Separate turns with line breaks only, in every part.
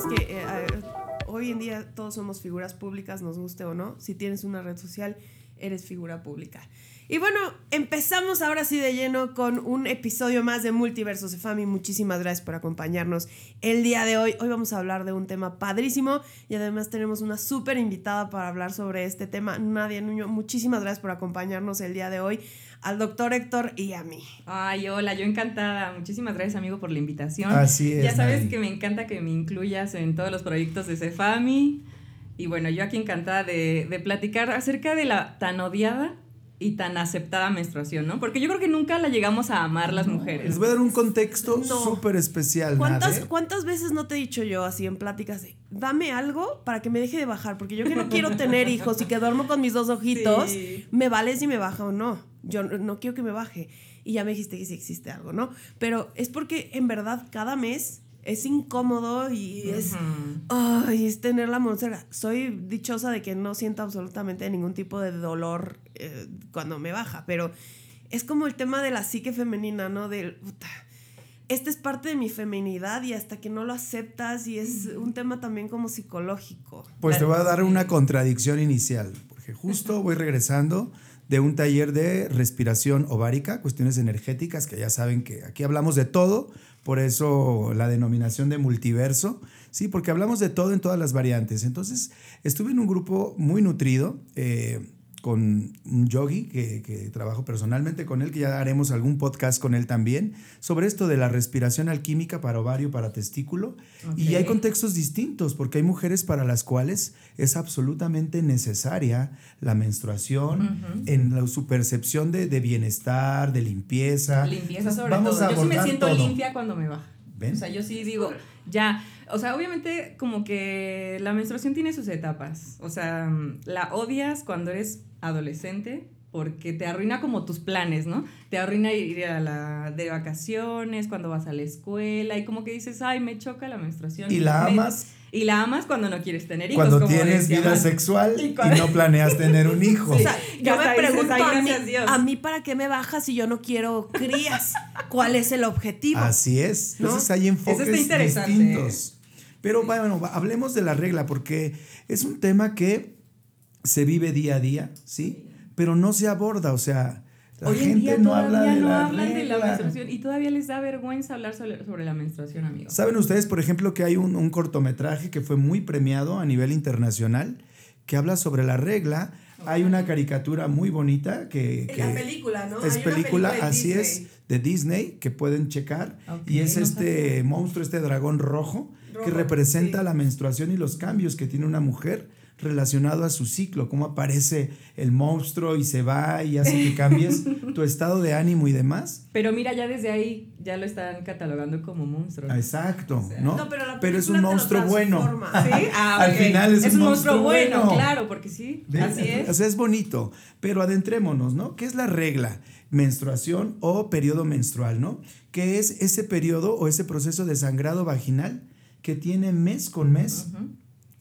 es que eh, hoy en día todos somos figuras públicas, nos guste o no. Si tienes una red social, eres figura pública. Y bueno, empezamos ahora sí de lleno con un episodio más de Multiverso Cefami. Muchísimas gracias por acompañarnos el día de hoy. Hoy vamos a hablar de un tema padrísimo y además tenemos una súper invitada para hablar sobre este tema. Nadia Nuño, muchísimas gracias por acompañarnos el día de hoy al doctor Héctor y a mí.
Ay, hola, yo encantada. Muchísimas gracias, amigo, por la invitación.
Así es.
Ya sabes que me encanta que me incluyas en todos los proyectos de Cefami. Y bueno, yo aquí encantada de, de platicar acerca de la tan odiada y tan aceptada menstruación, ¿no? Porque yo creo que nunca la llegamos a amar las mujeres.
Les voy a dar un contexto
No.
súper especial.
¿Cuántas. ¿Cuántas veces no te he dicho yo así en pláticas de, dame algo para que me deje de bajar? Porque yo que no quiero tener hijos y que duermo con mis dos ojitos,
Sí.
me vale si me baja o no. Yo no, no quiero que me baje. Y ya me dijiste que sí existe algo, ¿no? Pero es porque en verdad cada mes es incómodo y es... Es tener la monstera. Soy dichosa de que no siento absolutamente ningún tipo de dolor eh, cuando me baja, pero es como el tema de la psique femenina, ¿no? Del, puta, esta es parte de mi feminidad y hasta que no lo aceptas y es un tema también como psicológico.
Pues te voy a dar una contradicción inicial, porque justo voy regresando de un taller de respiración ovárica, cuestiones energéticas, que ya saben que aquí hablamos de todo, por eso la denominación de multiverso, sí, porque hablamos de todo en todas las variantes. Entonces, estuve en un grupo muy nutrido. eh, con un yogi que, que trabajo personalmente con él, que ya haremos algún podcast con él también, sobre esto de la respiración alquímica para ovario, para testículo. Y hay contextos distintos, porque hay mujeres para las cuales es absolutamente necesaria la menstruación en la, su percepción de, de bienestar, de limpieza.
Limpieza sobre
Vamos
todo.
a
Yo sí me siento
todo.
limpia cuando me baja.
¿Ven?
O sea, yo sí digo, ya. O sea, obviamente como que la menstruación tiene sus etapas. O sea, la odias cuando eres adolescente porque te arruina como tus planes, ¿no? Te arruina ir a la de vacaciones, cuando vas a la escuela y como que dices, ay, me choca la menstruación.
Y la
Me-
amas
Y la amas cuando no quieres tener hijos.
cuando
como
tienes
decía
vida sexual
Y
no planeas tener un hijo.
O sea,
Sí,
yo me
dices,
pregunto
"Ay,
a mí,
gracias Dios".
a mí para qué me baja si yo no quiero crías. ¿Cuál es el objetivo?
Así es.
¿No?
Entonces hay
Eso
enfoques
está interesante.
distintos. Pero bueno, hablemos de la regla porque es un tema que se vive día a día, ¿sí? Pero no se aborda, o sea, la
Hoy en
gente
día
no habla de
no
la
hablan de la
regla.
menstruación y todavía les da vergüenza hablar sobre, sobre la menstruación, amigos.
¿Saben ustedes, por ejemplo, que hay un, un cortometraje que fue muy premiado a nivel internacional que habla sobre la regla? Hay una caricatura muy bonita que, que
la película, ¿no?
es
Hay
película, así
Disney.
es, de Disney, que pueden checar. Y es
no
este monstruo, este dragón rojo, que representa
sí.
la menstruación y los cambios que tiene una mujer relacionado a su ciclo, cómo aparece el monstruo y se va y hace que cambies tu estado de ánimo y demás.
Pero mira, ya desde ahí ya lo están catalogando como monstruo.
Exacto, ¿no?
No, pero la
pero es un monstruo bueno.
¿Sí? Ah,
Al
ok.
final es un monstruo bueno.
claro, porque sí, así es.
O sea, es bonito, pero adentrémonos, ¿no? ¿Qué es la regla? Menstruación o periodo menstrual, ¿no? ¿Qué es ese periodo o ese proceso de sangrado vaginal que tiene mes con mes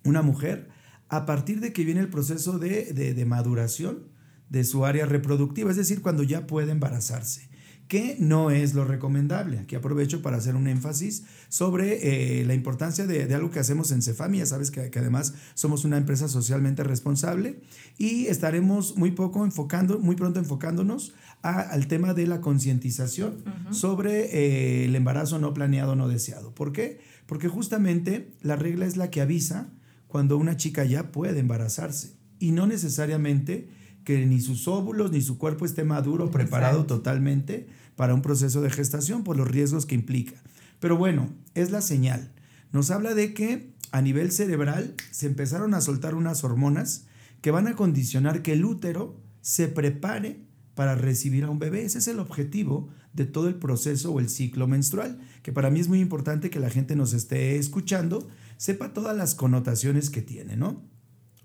una mujer a partir de que viene el proceso de, de- de maduración de su área reproductiva, es decir, cuando ya puede embarazarse, que no es lo recomendable. Aquí aprovecho para hacer un énfasis sobre eh, la importancia de, de algo que hacemos en Cefami, ya sabes que, que además somos una empresa socialmente responsable y estaremos muy poco enfocando, muy pronto enfocándonos a- al tema de la concientización sobre eh, el embarazo no planeado, no deseado. ¿Por qué? Porque justamente la regla es la que avisa cuando una chica ya puede embarazarse y no necesariamente que ni sus óvulos ni su cuerpo esté maduro, preparado
Exacto.
totalmente para un proceso de gestación por los riesgos que implica. Pero bueno, es la señal. Nos habla de que a nivel cerebral se empezaron a soltar unas hormonas que van a condicionar que el útero se prepare para recibir a un bebé. Ese es el objetivo de todo el proceso o el ciclo menstrual, que para mí es muy importante que la gente nos esté escuchando, sepa todas las connotaciones que tiene, ¿no?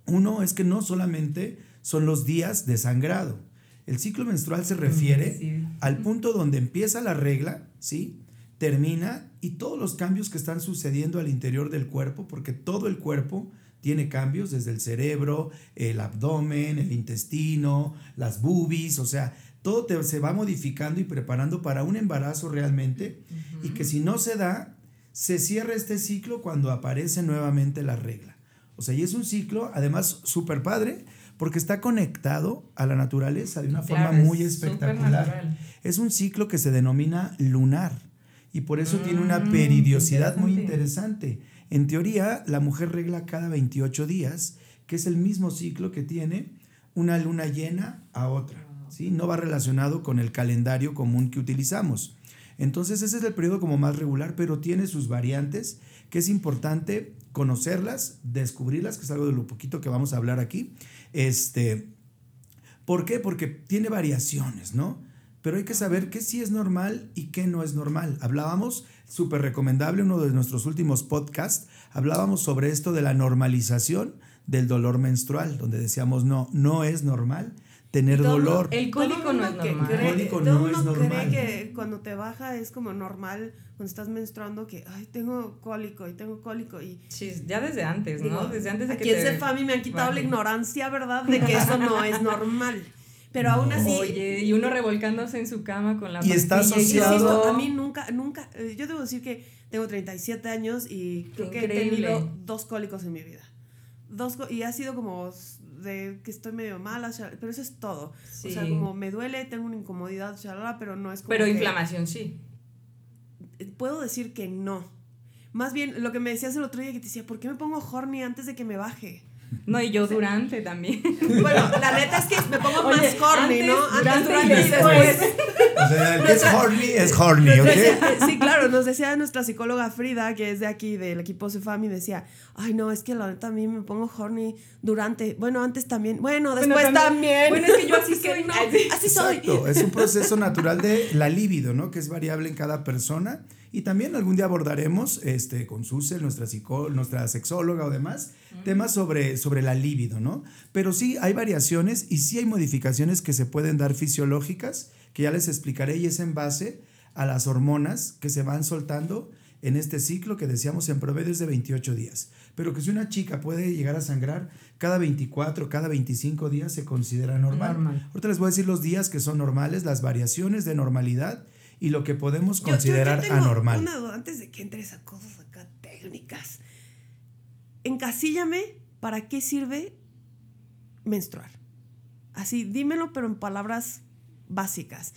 Uno es que no solamente son los días de sangrado. El ciclo menstrual se refiere
Sí.
al punto donde empieza la regla, ¿sí? Termina y todos los cambios que están sucediendo al interior del cuerpo, porque todo el cuerpo tiene cambios desde el cerebro, el abdomen, el intestino, las boobies, o sea, todo te- se va modificando y preparando para un embarazo realmente y que si no se da, se cierra este ciclo cuando aparece nuevamente la regla. O sea, y es un ciclo, además, súper padre, porque está conectado a la naturaleza de una forma muy espectacular. Es un ciclo que se denomina lunar y por eso tiene una mm, peridiosidad muy interesante. En teoría, la mujer regla cada 28 días, que es el mismo ciclo que tiene una luna llena a otra. ¿sí? No va relacionado con el calendario común que utilizamos. Entonces ese es el periodo como más regular, pero tiene sus variantes, que es importante conocerlas, descubrirlas, que es algo de lo poquito que vamos a hablar aquí. Este, ¿Por qué? Porque tiene variaciones, ¿no? pero hay que saber qué sí es normal y qué no es normal. Hablábamos, súper recomendable, uno de nuestros últimos podcasts, hablábamos sobre esto de la normalización del dolor menstrual, donde decíamos, no, no es normal tener dolor.
El cólico no es normal.
el cólico no es normal. cree que cuando te baja es como normal cuando estás menstruando que, ay, tengo cólico y tengo cólico y...
Sí, ya desde antes, ¿no? desde antes de
que Aquí en Fami me han quitado la ignorancia, ¿verdad? De que eso no es normal. Pero aún así.
Oye, y uno revolcándose en su cama con la
Y está asociado.
a mí nunca, nunca. Eh, yo debo decir que tengo 37 años y creo que he tenido dos cólicos en mi vida. Dos, y ha sido como de que estoy medio mala, pero eso es todo. O sea, como me duele, tengo una incomodidad, pero no es como.
Pero inflamación sí.
Puedo decir que no. Más bien, lo que me decías el otro día que te decía, ¿por qué me pongo horny antes de que me baje?
No, y yo durante también.
Bueno, la neta es que me pongo más horny, ¿no? Antes, durante, y después.
O sea, el que es horny es horny, ¿ok?
Sí, claro, nos decía nuestra psicóloga Frida, que es de aquí, del equipo Cefami, decía, ay, no, es que la neta a mí me pongo horny durante, bueno, antes también, bueno, después también.
Bueno, es que yo así soy, no,
así soy.
Es un proceso natural de la libido, ¿no? Que es variable en cada persona. Y también algún día abordaremos este, con Susel, nuestra, nuestra sexóloga o demás, temas sobre, sobre la libido, ¿no? Pero sí hay variaciones y sí hay modificaciones que se pueden dar fisiológicas, que ya les explicaré, y es en base a las hormonas que se van soltando en este ciclo que decíamos en promedio de 28 días. Pero que si una chica puede llegar a sangrar cada 24, cada 25 días se considera normal. normal. Ahorita les voy a decir los días que son normales, las variaciones de normalidad y lo que podemos considerar yo, yo anormal.
Una duda, antes de que entres a cosas acá técnicas, encasíllame para qué sirve menstruar. Así, dímelo, pero en palabras básicas.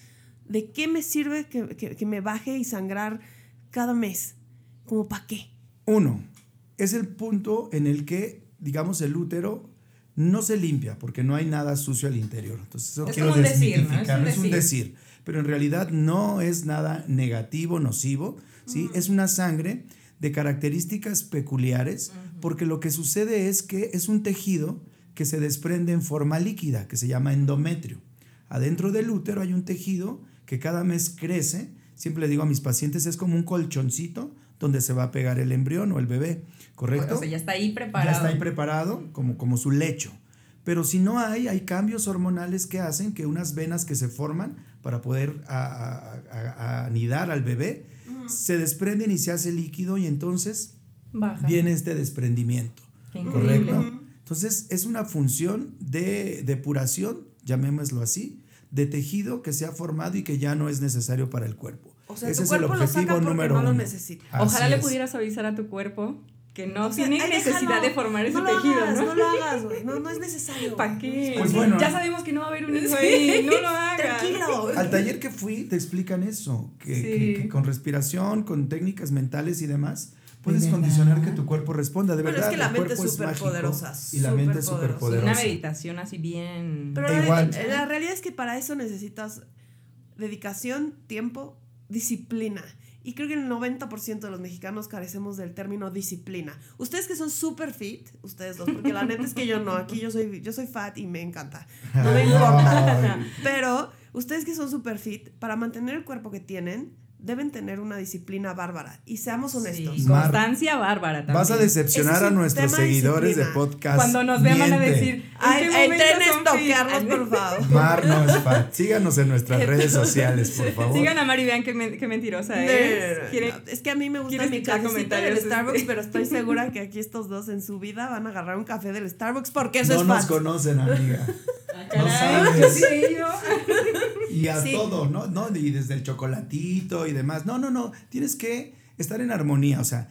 ¿De qué me sirve que, que, me baje y sangrar cada mes? ¿Como para qué?
Uno, es el punto en el que, digamos, el útero no se limpia porque no hay nada sucio al interior. Entonces, eso quiero desmitificar. Es un decir pero en realidad no es nada negativo, nocivo, ¿sí? Es una sangre de características peculiares porque lo que sucede es que es un tejido que se desprende en forma líquida, que se llama endometrio. Adentro del útero hay un tejido que cada mes crece, siempre le digo a mis pacientes, es como un colchoncito donde se va a pegar el embrión o el bebé, ¿correcto?
O sea, ya está ahí preparado.
Ya está ahí preparado como, como su lecho. Pero si no hay, hay cambios hormonales que hacen que unas venas que se forman para poder anidar al bebé, se desprenden y se hace líquido y entonces viene este desprendimiento. ¿Correcto? Entonces es una función de depuración, llamémoslo así, de tejido que se ha formado y que ya no es necesario para el cuerpo.
Ese es el objetivo número uno.
Ojalá le pudieras avisar a tu cuerpo que no tiene necesidad de formar ese tejido,
¿no? No lo hagas, güey. No, no es necesario.
¿Para qué? Pues bueno, ya sabemos que no va a haber un hijo ahí. No lo hagas.
Tranquilo.
Al taller que fui te explican eso, que, con respiración, con técnicas mentales y demás, puedes condicionar que tu cuerpo responda. De verdad, es que la mente es súper poderosa. Y la mente es súper poderosa.
Una meditación así bien.
Pero e igual. la realidad es que para eso necesitas dedicación, tiempo, disciplina. Y creo que el 90% de los mexicanos carecemos del término disciplina. Ustedes que son super fit, ustedes dos, porque la neta es que yo no, aquí yo soy, yo soy fat y me encanta. No me importa. Pero ustedes que son super fit, para mantener el cuerpo que tienen, deben tener una disciplina bárbara. Y seamos honestos.
constancia bárbara también.
Vas a decepcionar a nuestros seguidores de podcast.
Cuando nos vean van a decir,
ay, trenes toquearnos, por favor.
Mar no es fan. Síganos en nuestras redes sociales, por favor.
Sigan a Mar y vean qué, mentirosa es.
es que a mí me gusta mi cafecito del Starbucks, pero estoy segura que aquí estos dos en su vida van a agarrar un café del Starbucks porque eso es
fan. No nos conocen, amiga. No sabes. y a todo, ¿no? ¿no? Y desde el chocolatito y demás. No, no, no. Tienes que estar en armonía, o sea,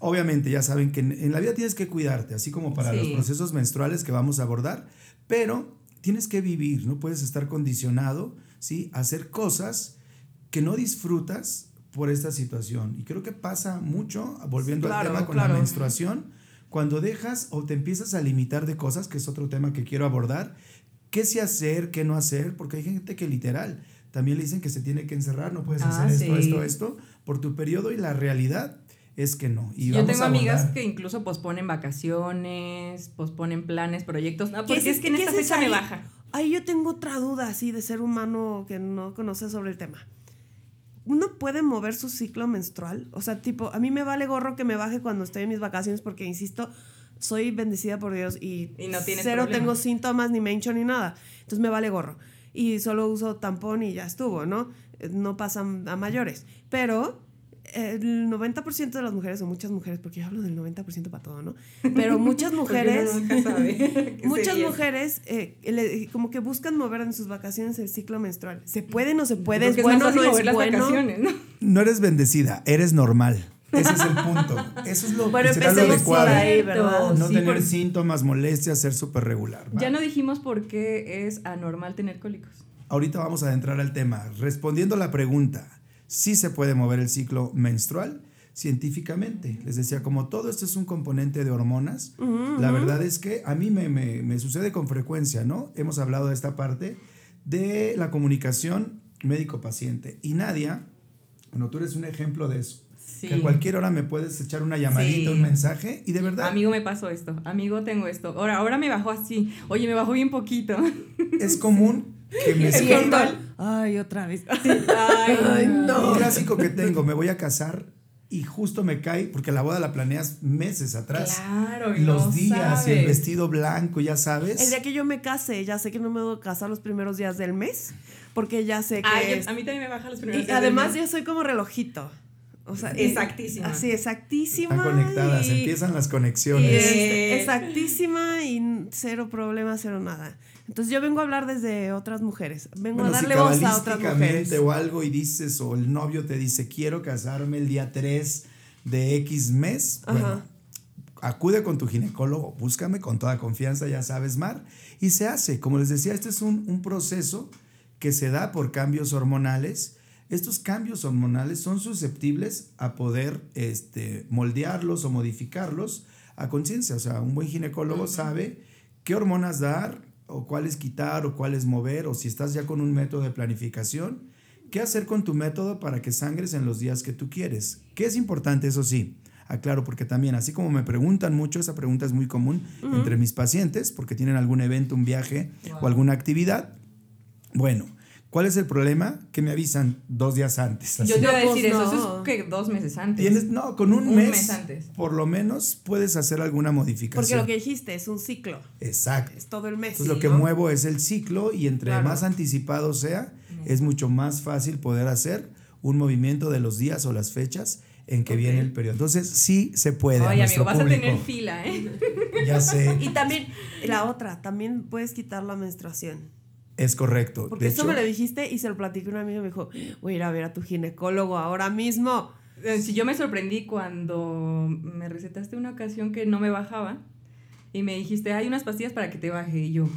obviamente ya saben que en, la vida tienes que cuidarte, así como para los procesos menstruales que vamos a abordar, pero tienes que vivir, no puedes estar condicionado, ¿sí? A hacer cosas que no disfrutas por esta situación. Y creo que pasa mucho, volviendo al tema con la menstruación, cuando dejas o te empiezas a limitar de cosas, que es otro tema que quiero abordar, qué sí hacer, qué no hacer, porque hay gente que literal también le dicen que se tiene que encerrar, no puedes hacer ah, esto, esto, esto, por tu periodo y la realidad es que no.
Y Yo tengo amigas que incluso posponen vacaciones, posponen planes, proyectos, no, porque es, que en esta fecha me baja.
Ahí yo tengo otra duda así de ser humano que no conoce sobre el tema. ¿Uno puede mover su ciclo menstrual? O sea, tipo, a mí me vale gorro que me baje cuando estoy en mis vacaciones porque, insisto, soy bendecida por Dios y, no cero tengo síntomas, ni mencho, ni nada. Entonces me vale gorro. Y solo uso tampón y ya estuvo, ¿no? No pasan a mayores. Pero el 90% de las mujeres, o muchas mujeres, porque yo hablo del 90% para todo, ¿no? Pero muchas mujeres, muchas mujeres eh, como que buscan mover en sus vacaciones el ciclo menstrual. ¿Se puede o no se puede? ¿Es bueno no es bueno?
¿no? no eres bendecida, eres normal. Ese es el punto. Eso es lo bueno, que será lo adecuado. Ahí, ¿verdad? No tener síntomas, molestias, ser súper regular.
Ya no dijimos por qué es anormal tener cólicos.
Ahorita vamos a entrar al tema. Respondiendo a la pregunta, ¿sí se puede mover el ciclo menstrual? científicamente. Les decía, como todo esto es un componente de hormonas, la verdad es que a mí me, me, me, sucede con frecuencia, ¿no? Hemos hablado de esta parte de la comunicación médico-paciente. Y Nadia, bueno, tú eres un ejemplo de eso. Que a cualquier hora me puedes echar una llamadita, un mensaje y de verdad.
Amigo, me pasó esto. Amigo, tengo esto. Ahora, ahora me bajó así. Oye, me bajó bien poquito.
Es común que me
siento. Ay, otra vez.
Ay, no. Un clásico que tengo, me voy a casar y justo me cae, porque la boda la planeas meses atrás. Claro, y Los días y el vestido blanco, ya sabes.
El día que yo me case, ya sé que no me voy a casar los primeros días del mes, porque ya sé que.
a mí también me baja los primeros
y Además, yo soy como relojito. O sea,
exactísima.
Así, exactísima.
Están conectadas, empiezan las conexiones.
Este, exactísima y cero problema, cero nada. Entonces yo vengo a hablar desde otras mujeres. Vengo a darle voz a otras mujeres.
o algo y dices, o el novio te dice, quiero casarme el día 3 de X mes. Bueno, acude con tu ginecólogo, búscame con toda confianza, ya sabes, Mar. Y se hace. Como les decía, este es un, un proceso que se da por cambios hormonales estos cambios hormonales son susceptibles a poder este, moldearlos o modificarlos a conciencia. O sea, un buen ginecólogo sabe qué hormonas dar o cuáles quitar o cuáles mover o si estás ya con un método de planificación, qué hacer con tu método para que sangres en los días que tú quieres. ¿Qué es importante? Eso sí. Aclaro, porque también, así como me preguntan mucho, esa pregunta es muy común entre mis pacientes, porque tienen algún evento, un viaje o alguna actividad. Bueno, ¿Cuál es el problema? Que me avisan dos días antes.
Yo te iba a decir eso, eso es que dos meses antes.
¿Tienes? No, con un, mes, antes. Por lo menos puedes hacer alguna modificación.
Porque lo que dijiste es un ciclo.
Exacto.
Es todo el mes.
Entonces lo que muevo es el ciclo y entre más anticipado sea, es mucho más fácil poder hacer un movimiento de los días o las fechas en que viene el periodo. Entonces, sí se puede.
Oye, amigo, vas a tener fila, ¿eh?
ya sé.
Y también, la otra, también puedes quitar la menstruación.
Es correcto.
Porque eso me lo dijiste y se lo platicé a un amigo y me dijo, voy a ir a ver a tu ginecólogo ahora mismo.
Eh, si yo me sorprendí cuando me recetaste una ocasión que no me bajaba y me dijiste, hay unas pastillas para que te baje. Y yo,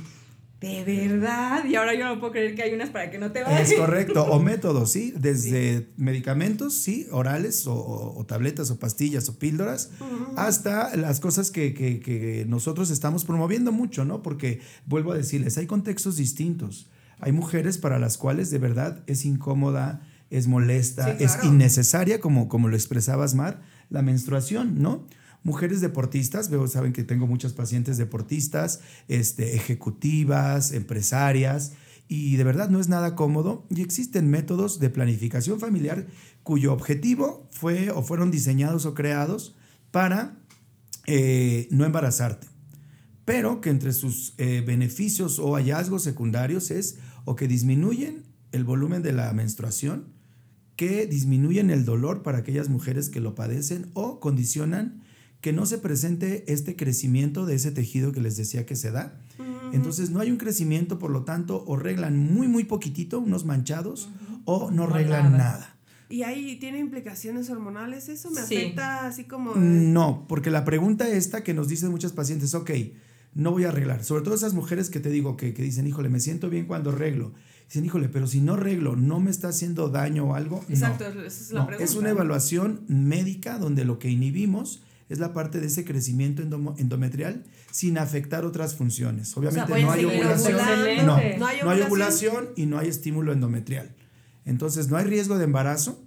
de verdad. Y ahora yo no puedo creer que hay unas para que no te baje.
Es correcto. O métodos, ¿sí? Desde medicamentos, ¿sí? Orales o, tabletas o pastillas o píldoras, hasta las cosas que, que, que, nosotros estamos promoviendo mucho, ¿no? Porque, vuelvo a decirles, hay contextos distintos. Hay mujeres para las cuales de verdad es incómoda, es molesta, es innecesaria, como, como lo expresabas, Mar, la menstruación, ¿no? Mujeres deportistas, veo, saben que tengo muchas pacientes deportistas, este, ejecutivas, empresarias, y de verdad no es nada cómodo y existen métodos de planificación familiar cuyo objetivo fue o fueron diseñados o creados para eh, no embarazarte, pero que entre sus eh, beneficios o hallazgos secundarios es o que disminuyen el volumen de la menstruación, que disminuyen el dolor para aquellas mujeres que lo padecen o condicionan que no se presente este crecimiento de ese tejido que les decía que se da. Entonces no hay un crecimiento, por lo tanto, o reglan muy, muy poquitito, unos manchados, o no reglan nada.
¿Y ahí tiene implicaciones hormonales eso? ¿Me
Sí.
afecta así como...
No, porque la pregunta esta que nos dicen muchas pacientes, ok, no voy a arreglar. Sobre todo esas mujeres que te digo que, que dicen, híjole, me siento bien cuando arreglo. Dicen, híjole, pero si no arreglo, ¿no me está haciendo daño o algo? No.
Exacto, esa es la
No,
pregunta.
es una evaluación médica donde lo que inhibimos es la parte de ese crecimiento endometrial sin afectar otras funciones. Obviamente no hay ovulación. No,
¿No
no
hay ovulación?
y no hay estímulo endometrial. Entonces no hay riesgo de embarazo,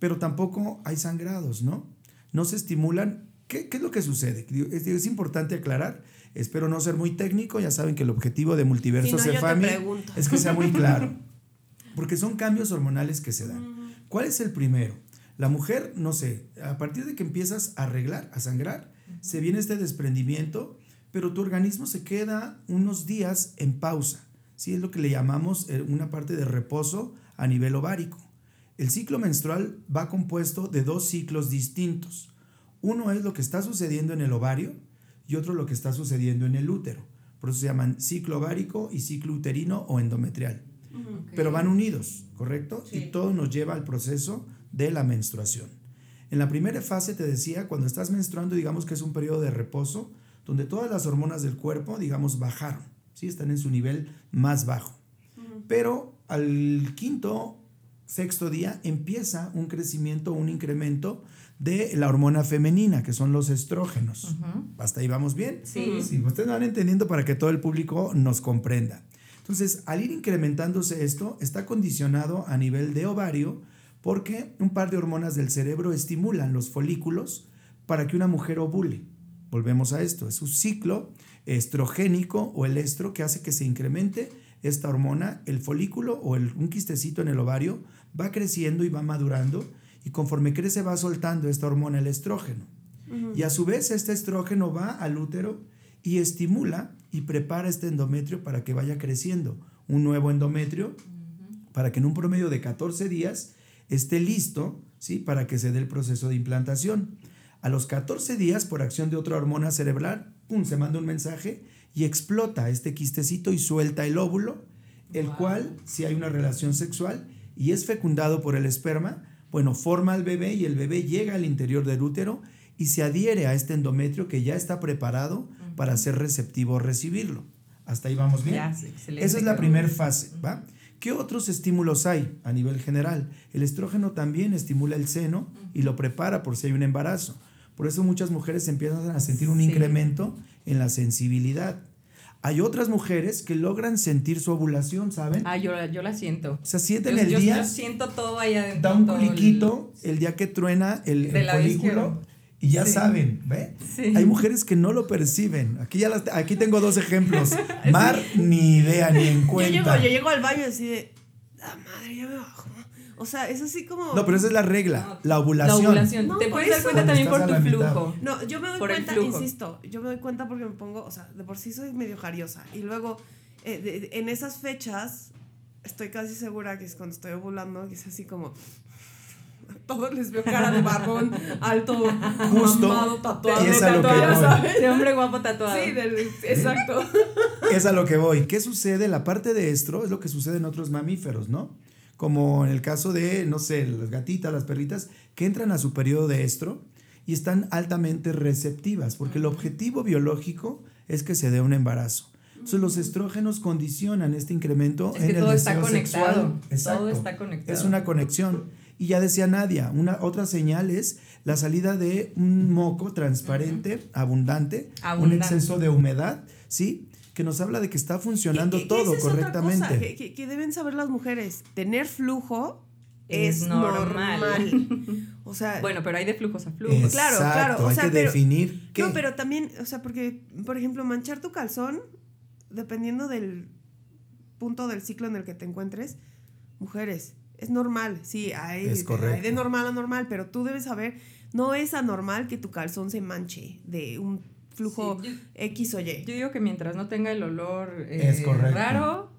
pero tampoco hay sangrados, ¿no? No se estimulan. ¿Qué, qué es lo que sucede? Es, es importante aclarar. Espero no ser muy técnico. Ya saben que el objetivo de Multiverso
Si no,
Cefami es que sea muy claro. Porque son cambios hormonales que se dan. ¿Cuál es el primero? La mujer, no sé, a partir de que empiezas a arreglar, a sangrar, se viene este desprendimiento, pero tu organismo se queda unos días en pausa. ¿sí? Es lo que le llamamos eh, una parte de reposo a nivel ovárico. El ciclo menstrual va compuesto de dos ciclos distintos. Uno es lo que está sucediendo en el ovario y otro lo que está sucediendo en el útero. Por eso se llaman ciclo ovárico y ciclo uterino o endometrial. Pero van unidos, ¿correcto?
Sí.
Y todo nos lleva al proceso de la menstruación. En la primera fase te decía, cuando estás menstruando, digamos que es un periodo de reposo, donde todas las hormonas del cuerpo, digamos, bajaron, ¿sí? Están en su nivel más bajo. Pero al quinto, sexto día empieza un crecimiento, un incremento de la hormona femenina, que son los estrógenos. ¿Hasta ahí vamos bien?
Sí.
Sí, ustedes van entendiendo para que todo el público nos comprenda. Entonces, al ir incrementándose esto, está condicionado a nivel de ovario porque un par de hormonas del cerebro estimulan los folículos para que una mujer ovule. Volvemos a esto, es un ciclo estrogénico o el estro que hace que se incremente esta hormona, el folículo o el, un quistecito en el ovario va creciendo y va madurando y conforme crece va soltando esta hormona, el estrógeno. Y a su vez este estrógeno va al útero y estimula y prepara este endometrio para que vaya creciendo. Un nuevo endometrio para que en un promedio de 14 días esté listo ¿sí? para que se dé el proceso de implantación. A los 14 días, por acción de otra hormona cerebral, pum, se manda un mensaje y explota este quistecito y suelta el óvulo, el cual, si hay una relación sexual y es fecundado por el esperma, bueno, forma al bebé y el bebé llega al interior del útero y se adhiere a este endometrio que ya está preparado para ser receptivo o recibirlo. Hasta ahí vamos bien. Esa es la primera fase, ¿va? ¿Qué otros estímulos hay a nivel general? El estrógeno también estimula el seno y lo prepara por si hay un embarazo. Por eso muchas mujeres empiezan a sentir un
Sí.
incremento en la sensibilidad. Hay otras mujeres que logran sentir su ovulación, ¿saben?
Ah, yo, la- yo la siento.
O sea, sienten
Yo,
el
yo-
día,
yo siento todo ahí adentro.
da un
el-
cliquito el día que truena el, el folículo
izquierdo.
Y ya
Sí.
saben, ¿ve?
Sí.
Hay mujeres que no lo perciben. Aquí ya las- aquí tengo dos ejemplos. Mar ni idea ni en
Yo
cuenta.
llego, yo llego al baño y así de, la madre, ya me bajó. O sea, es así como...
No, pero esa es la regla,
No,
la ovulación.
La ovulación.
No,
Te puedes dar cuenta también por tu flujo.
No, yo me doy
Por
cuenta, insisto, yo me doy cuenta porque me pongo, o sea, de por sí soy medio jariosa. Y luego, eh, de- de- en esas fechas, estoy casi segura que es cuando estoy ovulando, que es así como... Todos les veo cara de barbón, alto,
Justo.
mamado, tatuado.
Y es a lo que
tatuado,
voy.
¿sabes?
De hombre guapo tatuado.
Sí, del- exacto.
Es a lo que voy. ¿Qué sucede? La parte de estro es lo que sucede en otros mamíferos, ¿no? Como en el caso de, no sé, las gatitas, las perritas, que entran a su periodo de estro y están altamente receptivas, porque el objetivo biológico es que se dé un embarazo. Entonces los estrógenos condicionan este incremento
Es
en
que
el
todo está
deseo
conectado.
sexual.
Todo
Exacto.
está conectado.
Es una conexión. Y ya decía Nadia, una otra señal es la salida de un moco transparente, abundante, un exceso de humedad, ¿sí? Que nos habla de que está funcionando
Que- que- que
todo
otra
correctamente.
cosa que, que- que deben saber las mujeres. Tener flujo es,
Es
normal.
normal.
O sea,
Bueno, pero hay de flujos a flujos.
Exacto,
claro, claro, o
hay
sea,
que
pero-
definir qué.
No, pero también, o sea, porque, por ejemplo, manchar tu calzón, dependiendo del punto del ciclo en el que te encuentres, mujeres, es normal, sí, hay,
Es correcto.
hay de normal a normal, pero tú debes saber, no es anormal que tu calzón se manche de un flujo
Sí, yo-
X o Y.
Yo digo que mientras no tenga el olor eh,
Es correcto.
raro,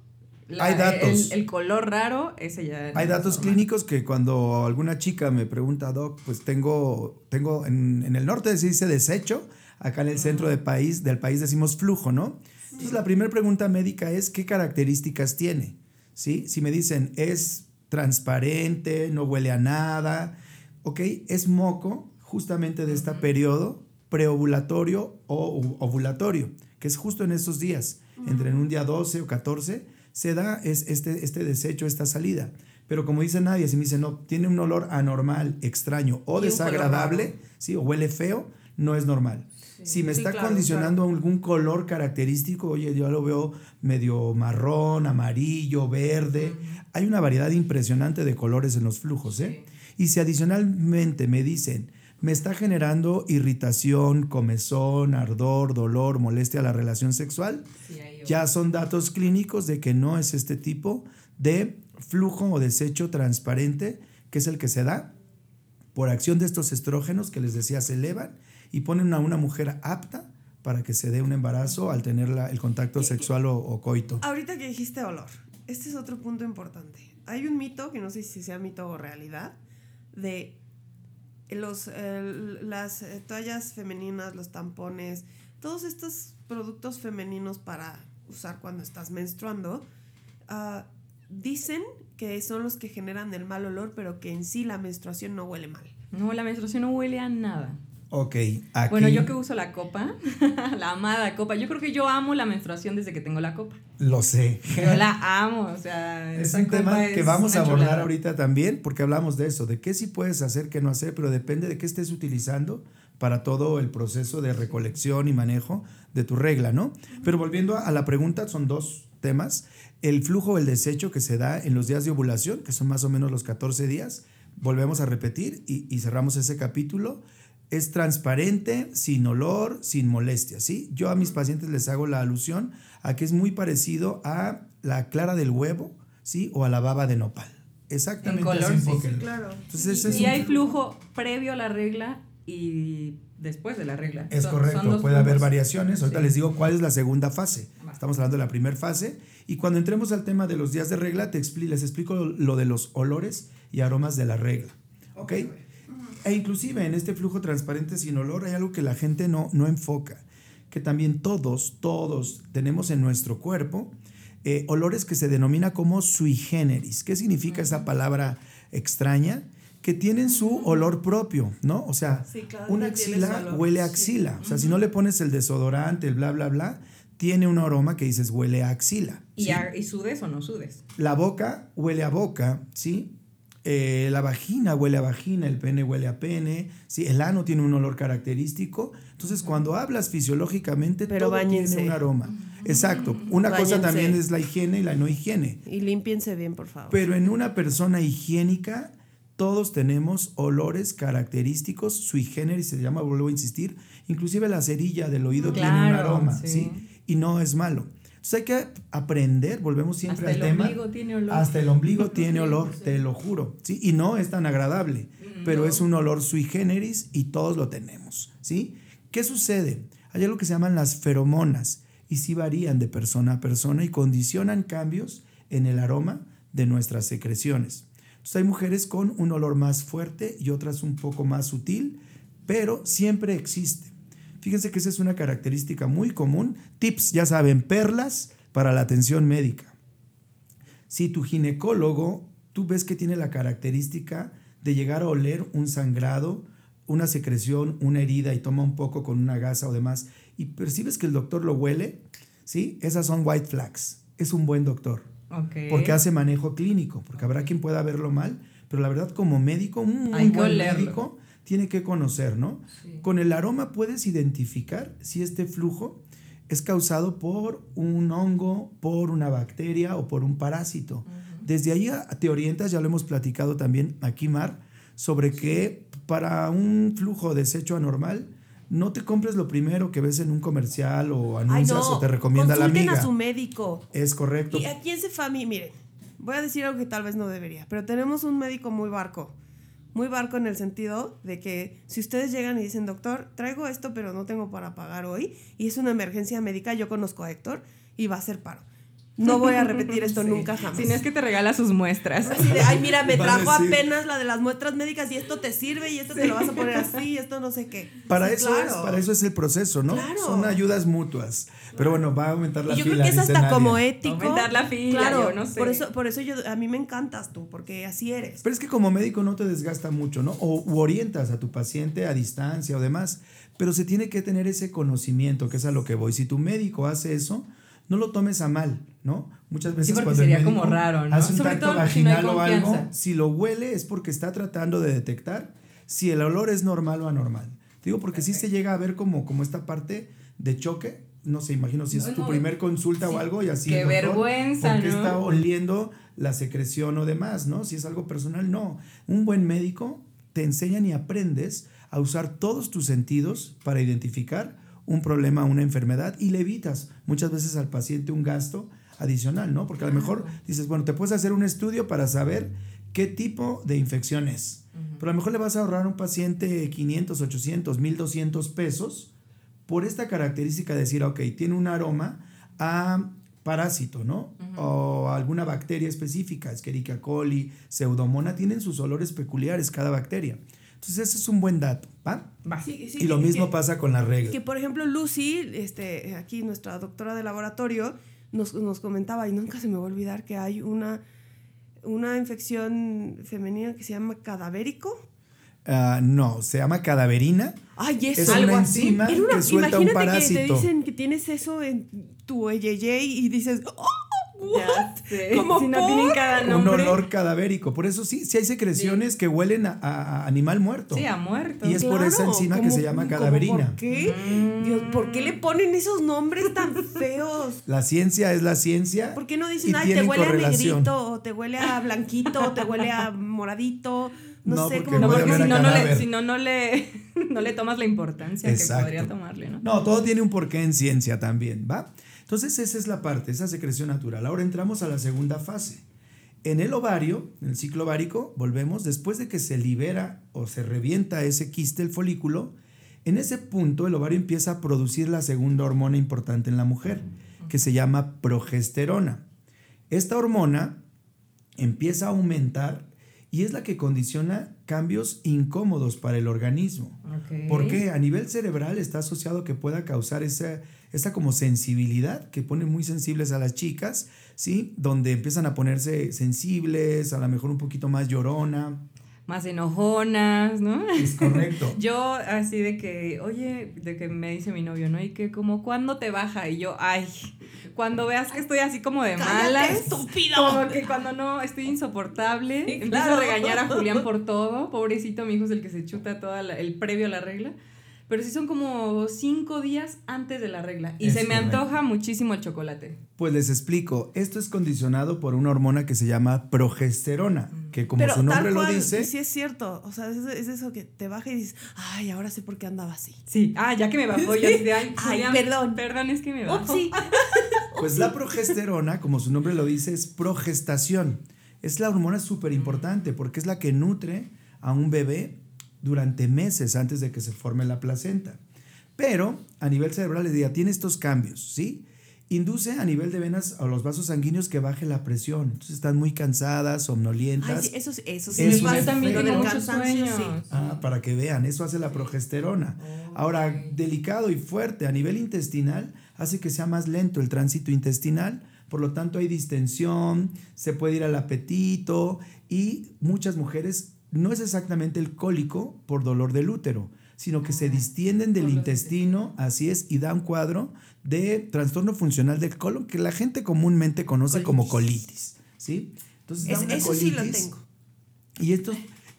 la-
Hay datos.
El, el color raro, ese ya. no
Hay datos clínicos que cuando alguna chica me pregunta, Doc, pues tengo, tengo en, en el norte se dice desecho, acá en el centro del país, del país decimos flujo, ¿no? Entonces la primera pregunta médica es, ¿qué características tiene? ¿Sí? Si me dicen, es transparente, no huele a nada, ¿ok? Es moco justamente de este periodo preovulatorio o ovulatorio, que es justo en estos días, entre en un día 12 o 14, se da es, este, este desecho, esta salida. Pero como dice nadie, si me dice, no, tiene un olor anormal, extraño o desagradable, ¿sí? o huele feo, no es normal. Si me está condicionando algún color característico, oye, yo lo veo medio marrón, amarillo, verde. Hay una variedad impresionante de colores en los flujos. ¿eh? Y si adicionalmente me dicen, me está generando irritación, comezón, ardor, dolor, molestia a la relación sexual, ya son datos clínicos de que no es este tipo de flujo o desecho transparente, que es el que se da por acción de estos estrógenos que les decía se elevan y ponen a una mujer apta para que se dé un embarazo al tener el contacto sexual o, coito.
Ahorita que dijiste olor, este es otro punto importante. Hay un mito, que no sé si sea mito o realidad, de los, las eh, toallas femeninas, los tampones, todos estos productos femeninos para usar cuando estás menstruando, uh, dicen que son los que generan el mal olor, pero que en sí la menstruación no huele mal.
No, la menstruación no huele a nada.
Ok,
aquí... Bueno, yo que uso la copa, la amada copa, yo creo que yo amo la menstruación desde que tengo la copa.
Lo sé.
Yo la amo, o sea...
Es un tema que vamos a abordar ahorita también, porque hablamos de eso, de qué sí puedes hacer, qué no hacer, pero depende de qué estés utilizando para todo el proceso de recolección y manejo de tu regla, ¿no? Pero volviendo a la pregunta, son dos temas el flujo o el desecho que se da en los días de ovulación, que son más o menos los 14 días, volvemos a repetir y, cerramos ese capítulo, es transparente, sin olor, sin molestia, ¿sí? Yo a mis pacientes les hago la alusión a que es muy parecido a la clara del huevo, ¿sí? O a la baba de nopal. Exactamente. En
color, sí, claro. y hay flujo previo a la regla y después de la regla.
Es correcto, puede haber variaciones. Ahorita les digo cuál es la segunda fase. Estamos hablando de la primera fase. Y cuando entremos al tema de los días de regla, te les explico lo de los olores y aromas de la regla. ¿Ok? E inclusive en este flujo transparente sin olor hay algo que la gente no, no enfoca, que también todos, todos tenemos en nuestro cuerpo eh, olores que se denomina como sui generis. ¿Qué significa esa palabra extraña? que tienen su olor propio, ¿no? O sea, una axila huele a axila. O sea, si no le pones el desodorante, el bla, bla, bla, tiene un aroma que dices huele a axila.
¿Y, ¿Y sudes o no sudes?
La boca huele a boca, ¿sí? Eh, la vagina huele a vagina, el pene huele a pene, ¿sí? el ano tiene un olor característico. Entonces, cuando hablas fisiológicamente, todo tiene un aroma. Exacto. Una cosa también es la higiene y la no higiene.
Y límpiense bien, por favor.
Pero en una persona higiénica, todos tenemos olores característicos, sui generis se llama, vuelvo a insistir, inclusive la cerilla del oído tiene un aroma, ¿sí? Y no es malo. Entonces hay que aprender, volvemos siempre al tema. Hasta el ombligo tiene olor. Hasta el ombligo tiene olor, te lo juro, ¿sí? Y no es tan agradable, mm, pero es un olor sui generis y todos lo tenemos, ¿sí? ¿Qué sucede? Hay algo que se llaman las feromonas y sí varían de persona a persona y condicionan cambios en el aroma de nuestras secreciones. Entonces hay mujeres con un olor más fuerte y otras un poco más sutil, pero siempre existe. Fíjense que esa es una característica muy común. Tips, ya saben, perlas para la atención médica. Si tu ginecólogo, tú ves que tiene la característica de llegar a oler un sangrado, una secreción, una herida y toma un poco con una gasa o demás, y percibes que el doctor lo huele, ¿sí? Esas son white flags. Es un buen doctor. Porque hace manejo clínico, porque habrá quien pueda verlo mal, pero la verdad como médico, un muy buen médico tiene que conocer, ¿no? Con el aroma puedes identificar si este flujo es causado por un hongo, por una bacteria o por un parásito. Desde ahí te orientas, ya lo hemos platicado también aquí, Mar, sobre que para un flujo de desecho anormal, no te compres lo primero que ves en un comercial o anuncias o te recomienda la amiga.
a su médico.
Es correcto.
Y aquí en Cefami, miren, voy a decir algo que tal vez no debería, pero tenemos un médico muy barco. Muy barco en el sentido de que si ustedes llegan y dicen, doctor, traigo esto, pero no tengo para pagar hoy, y es una emergencia médica, yo conozco a Héctor y va a ser paro. No voy a repetir esto nunca jamás.
Si no es que te regala sus muestras.
Así de, ay, mira, me trajo
decir-
apenas la de las muestras médicas y esto te sirve y esto te lo vas a poner así y esto no sé qué.
Para,
Sí,
eso
claro.
es, para eso es el proceso, ¿no?
Claro.
Son ayudas mutuas. Pero bueno, va a aumentar la
Y yo
fila.
creo que es hasta como ético.
Aumentar la fila,
claro,
yo no sé.
Por eso, por eso yo, a mí me encantas tú, porque así eres.
Pero es que como médico no te desgasta mucho, ¿no? O u orientas a tu paciente a distancia o demás. Pero se tiene que tener ese conocimiento, que es a lo que voy. Si tu médico hace eso, no lo tomes a mal, ¿no? Muchas veces
porque
cuando el
sería como
médico
raro, ¿no?
hace un
Sobre
tacto
todo si no
vaginal o algo, si lo huele es porque está tratando de detectar si el olor es normal o anormal. Te Digo, porque sí se llega a ver como, como esta parte de choque. No sé, imagino si es
No,
tu
no,
primer consulta
sí.
o algo y así.
Qué
el doctor,
vergüenza,
¿por qué
¿no?
está oliendo la secreción o demás, ¿no? Si es algo personal, no. Un buen médico te enseñan y aprendes a usar todos tus sentidos para identificar un problema, una enfermedad y le evitas muchas veces al paciente un gasto adicional, ¿no? Porque a lo mejor dices, bueno, te puedes hacer un estudio para saber qué tipo de infección es. Pero a lo mejor le vas a ahorrar a un paciente 500, 800, 1200 pesos por esta característica de decir, ok, tiene un aroma a parásito, ¿no? O alguna bacteria específica, Escherichia coli, Pseudomonas, tienen sus olores peculiares cada bacteria. Entonces ese es un buen dato, ¿va?
Va.
Sí, sí,
y lo mismo
que-
pasa con la regla.
Que por ejemplo Lucy, este, aquí nuestra doctora de laboratorio, nos, nos comentaba, y nunca se me va a olvidar, que hay una, una infección femenina que se llama cadavérico.
Ah, no, se llama cadaverina.
Ay,
Es
eso.
algo
una
así.
enzima
una-
que suelta un
imagínate que te
parásito.
dicen que tienes eso en tu EYY y dices, ¡Oh!
Sé.
¿Cómo
si no tienen cada
un
nombre.
olor cadavérico. Por eso sí, sí hay secreciones que huelen a, animal muerto.
Sí, a muerto.
Y es por esa enzima que
¿cómo-
se llama cadaverina.
¿Por qué?
Mm.
Dios, ¿por qué le ponen esos nombres tan feos?
La ciencia es la ciencia.
¿Por qué no dicen, ay, te huele a negrito, o te huele a blanquito, o te huele a moradito? No,
No,
sé cómo.
No, porque si no, no le, si no, no le, no le tomas la importancia
Exacto.
que podría tomarle, ¿no?
No, todo tiene un porqué en ciencia también, ¿va? Entonces esa es la parte, esa secreción natural. Ahora entramos a la segunda fase. En el ovario, en el ciclo ovárico, volvemos, después de que se libera o se revienta ese quiste, el folículo, en ese punto el ovario empieza a producir la segunda hormona importante en la mujer, que se llama progesterona. Esta hormona empieza a aumentar y es la que condiciona cambios incómodos para el organismo. Porque a nivel cerebral está asociado que pueda causar esa, esa como sensibilidad que pone muy sensibles a las chicas, ¿sí? Donde empiezan a ponerse sensibles, a lo mejor un poquito más llorona.
Más enojonas, ¿no?
Es correcto.
Yo así de que, oye, de que me dice mi novio, ¿no? Y que como, ¿cuándo te baja? Y yo, ay, cuando veas que estoy así como de
¡Cállate,
malas.
estúpido!
Como que cuando no, estoy insoportable.
Sí,
Empiezo
claro.
a regañar a Julián por todo. Pobrecito, mi hijo es el que se chuta todo el previo a la regla. Pero sí son como cinco días antes de la regla. Y
Es
se me
correcto.
antoja muchísimo el chocolate.
Pues les explico, esto es condicionado por una hormona que se llama progesterona, que como
Pero
su nombre
tal
lo dice,
sí es cierto. O sea, es, es eso que te baja y dices, ay, ahora sé por qué andaba así.
Sí. Ah, ya que me bajó, yo de, ay,
perdón.
Perdón, es que me bajó.
Upsi.
Pues la progesterona, como su nombre lo dice, es progestación. Es la hormona súper importante porque es la que nutre a un bebé durante meses antes de que se forme la placenta. Pero a nivel cerebral les diga, tiene estos cambios, ¿sí? Induce a nivel de venas o los vasos sanguíneos que baje la presión. Entonces están muy cansadas, somnolientas.
Ay, sí, eso, eso sí
Eso
me
es
pasa.
también
del cansancio, sí.
Ah, para que vean, eso hace la progesterona. Ahora, delicado y fuerte a nivel intestinal, hace que sea más lento el tránsito intestinal, por lo tanto hay distensión, se puede ir al apetito y muchas mujeres no es exactamente el cólico por dolor del útero, sino que se distienden del intestino, así es, y da un cuadro de trastorno funcional del colon que la gente comúnmente conoce como colitis, ¿sí? Entonces, da
Es-
una
eso sí lo
colitis.
tengo.
Y esto,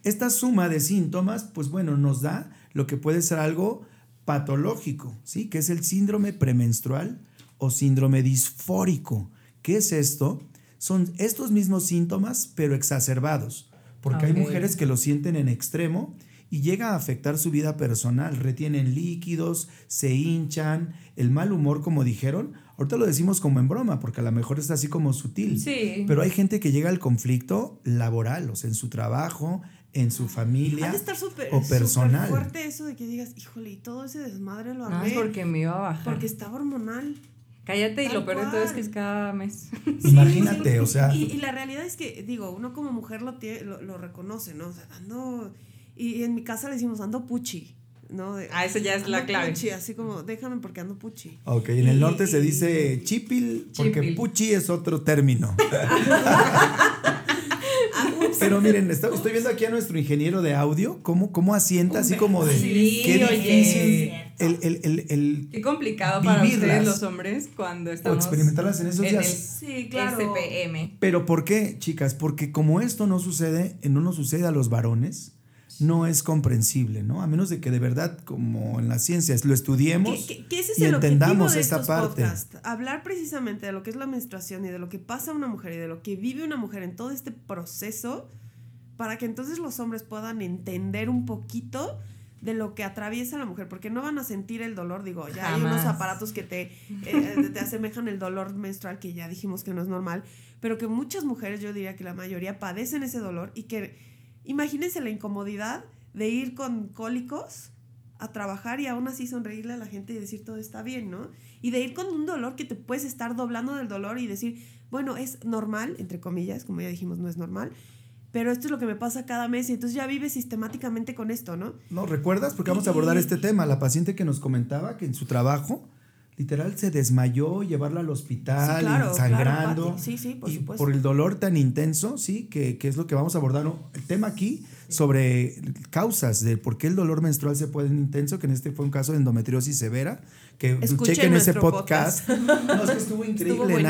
esta suma de síntomas, pues bueno, nos da lo que puede ser algo patológico, ¿sí? Que es el síndrome premenstrual o síndrome disfórico. ¿Qué es esto? Son estos mismos síntomas, pero exacerbados, porque hay mujeres que lo sienten en extremo y llega a afectar su vida personal, retienen líquidos, se hinchan, el mal humor, como dijeron, ahorita lo decimos como en broma, porque a lo mejor está así como sutil.
Sí.
Pero hay gente que llega al conflicto laboral, o sea, en su trabajo, en su familia.
De estar súper
o personal.
súper fuerte eso de que digas, híjole, y todo ese desmadre lo
No,
armé
es porque me iba a bajar.
porque estaba hormonal.
Cállate y
Tal
lo peor de todo es que es cada mes.
Sí,
Imagínate,
sí.
o sea.
Y, y la realidad es que, digo, uno como mujer lo, tiene, lo, lo reconoce, ¿no? O sea, ando. Y en mi casa le decimos ando puchi, ¿no? De-
Ah, esa ya es la
ando
clave.
Puchi, así como, déjame porque ando puchi.
Ok, en el
Y-
norte se
y-
dice chipil, porque
Chipil.
puchi es otro término. Pero miren, esto- estoy viendo aquí a nuestro ingeniero de audio, cómo, cómo asienta, así como de.
Sí,
qué
oye.
difícil el, el, el, el-
Qué complicado para ustedes los hombres cuando
o
estamos
experimentarlas en esos
en
días.
Sí, claro.
CPM.
Pero ¿por qué, chicas? Porque como esto no sucede, no nos sucede a los varones, no es comprensible, ¿no? A menos de que de verdad, como en las ciencias, lo estudiemos.
Ese es
y
el objetivo
entendamos
de
esta
estos
parte.
podcasts. Hablar precisamente de lo que es la menstruación y de lo que pasa a una mujer y de lo que vive una mujer en todo este proceso para que entonces los hombres puedan entender un poquito de lo que atraviesa la mujer, porque no van a sentir el dolor, digo, ya hay unos aparatos que te, eh, te asemejan el dolor menstrual, que ya dijimos que no es normal, pero que muchas mujeres, yo diría que la mayoría, padecen ese dolor y que imagínense la incomodidad de ir con cólicos a trabajar y aún así sonreírle a la gente y decir todo está bien, ¿no? Y de ir con un dolor que te puedes estar doblando del dolor y decir, bueno, es normal, entre comillas, como ya dijimos, no es normal, pero esto es lo que me pasa cada mes y entonces ya vives sistemáticamente con esto, ¿no?
¿No recuerdas? Porque vamos a abordar este tema. La paciente que nos comentaba que en su trabajo, literal, se desmayó, llevarla al hospital,
Sí, claro,
sangrando.
claro. Sí, sí, por
y
supuesto.
por el dolor tan intenso, sí, que, que es lo que vamos a abordar. ¿no? El tema aquí sobre causas de por qué el dolor menstrual se puede intenso, que en este fue un caso de endometriosis severa, que
Escuchen
chequen ese
nuestro
podcast. No, es que estuvo increíble.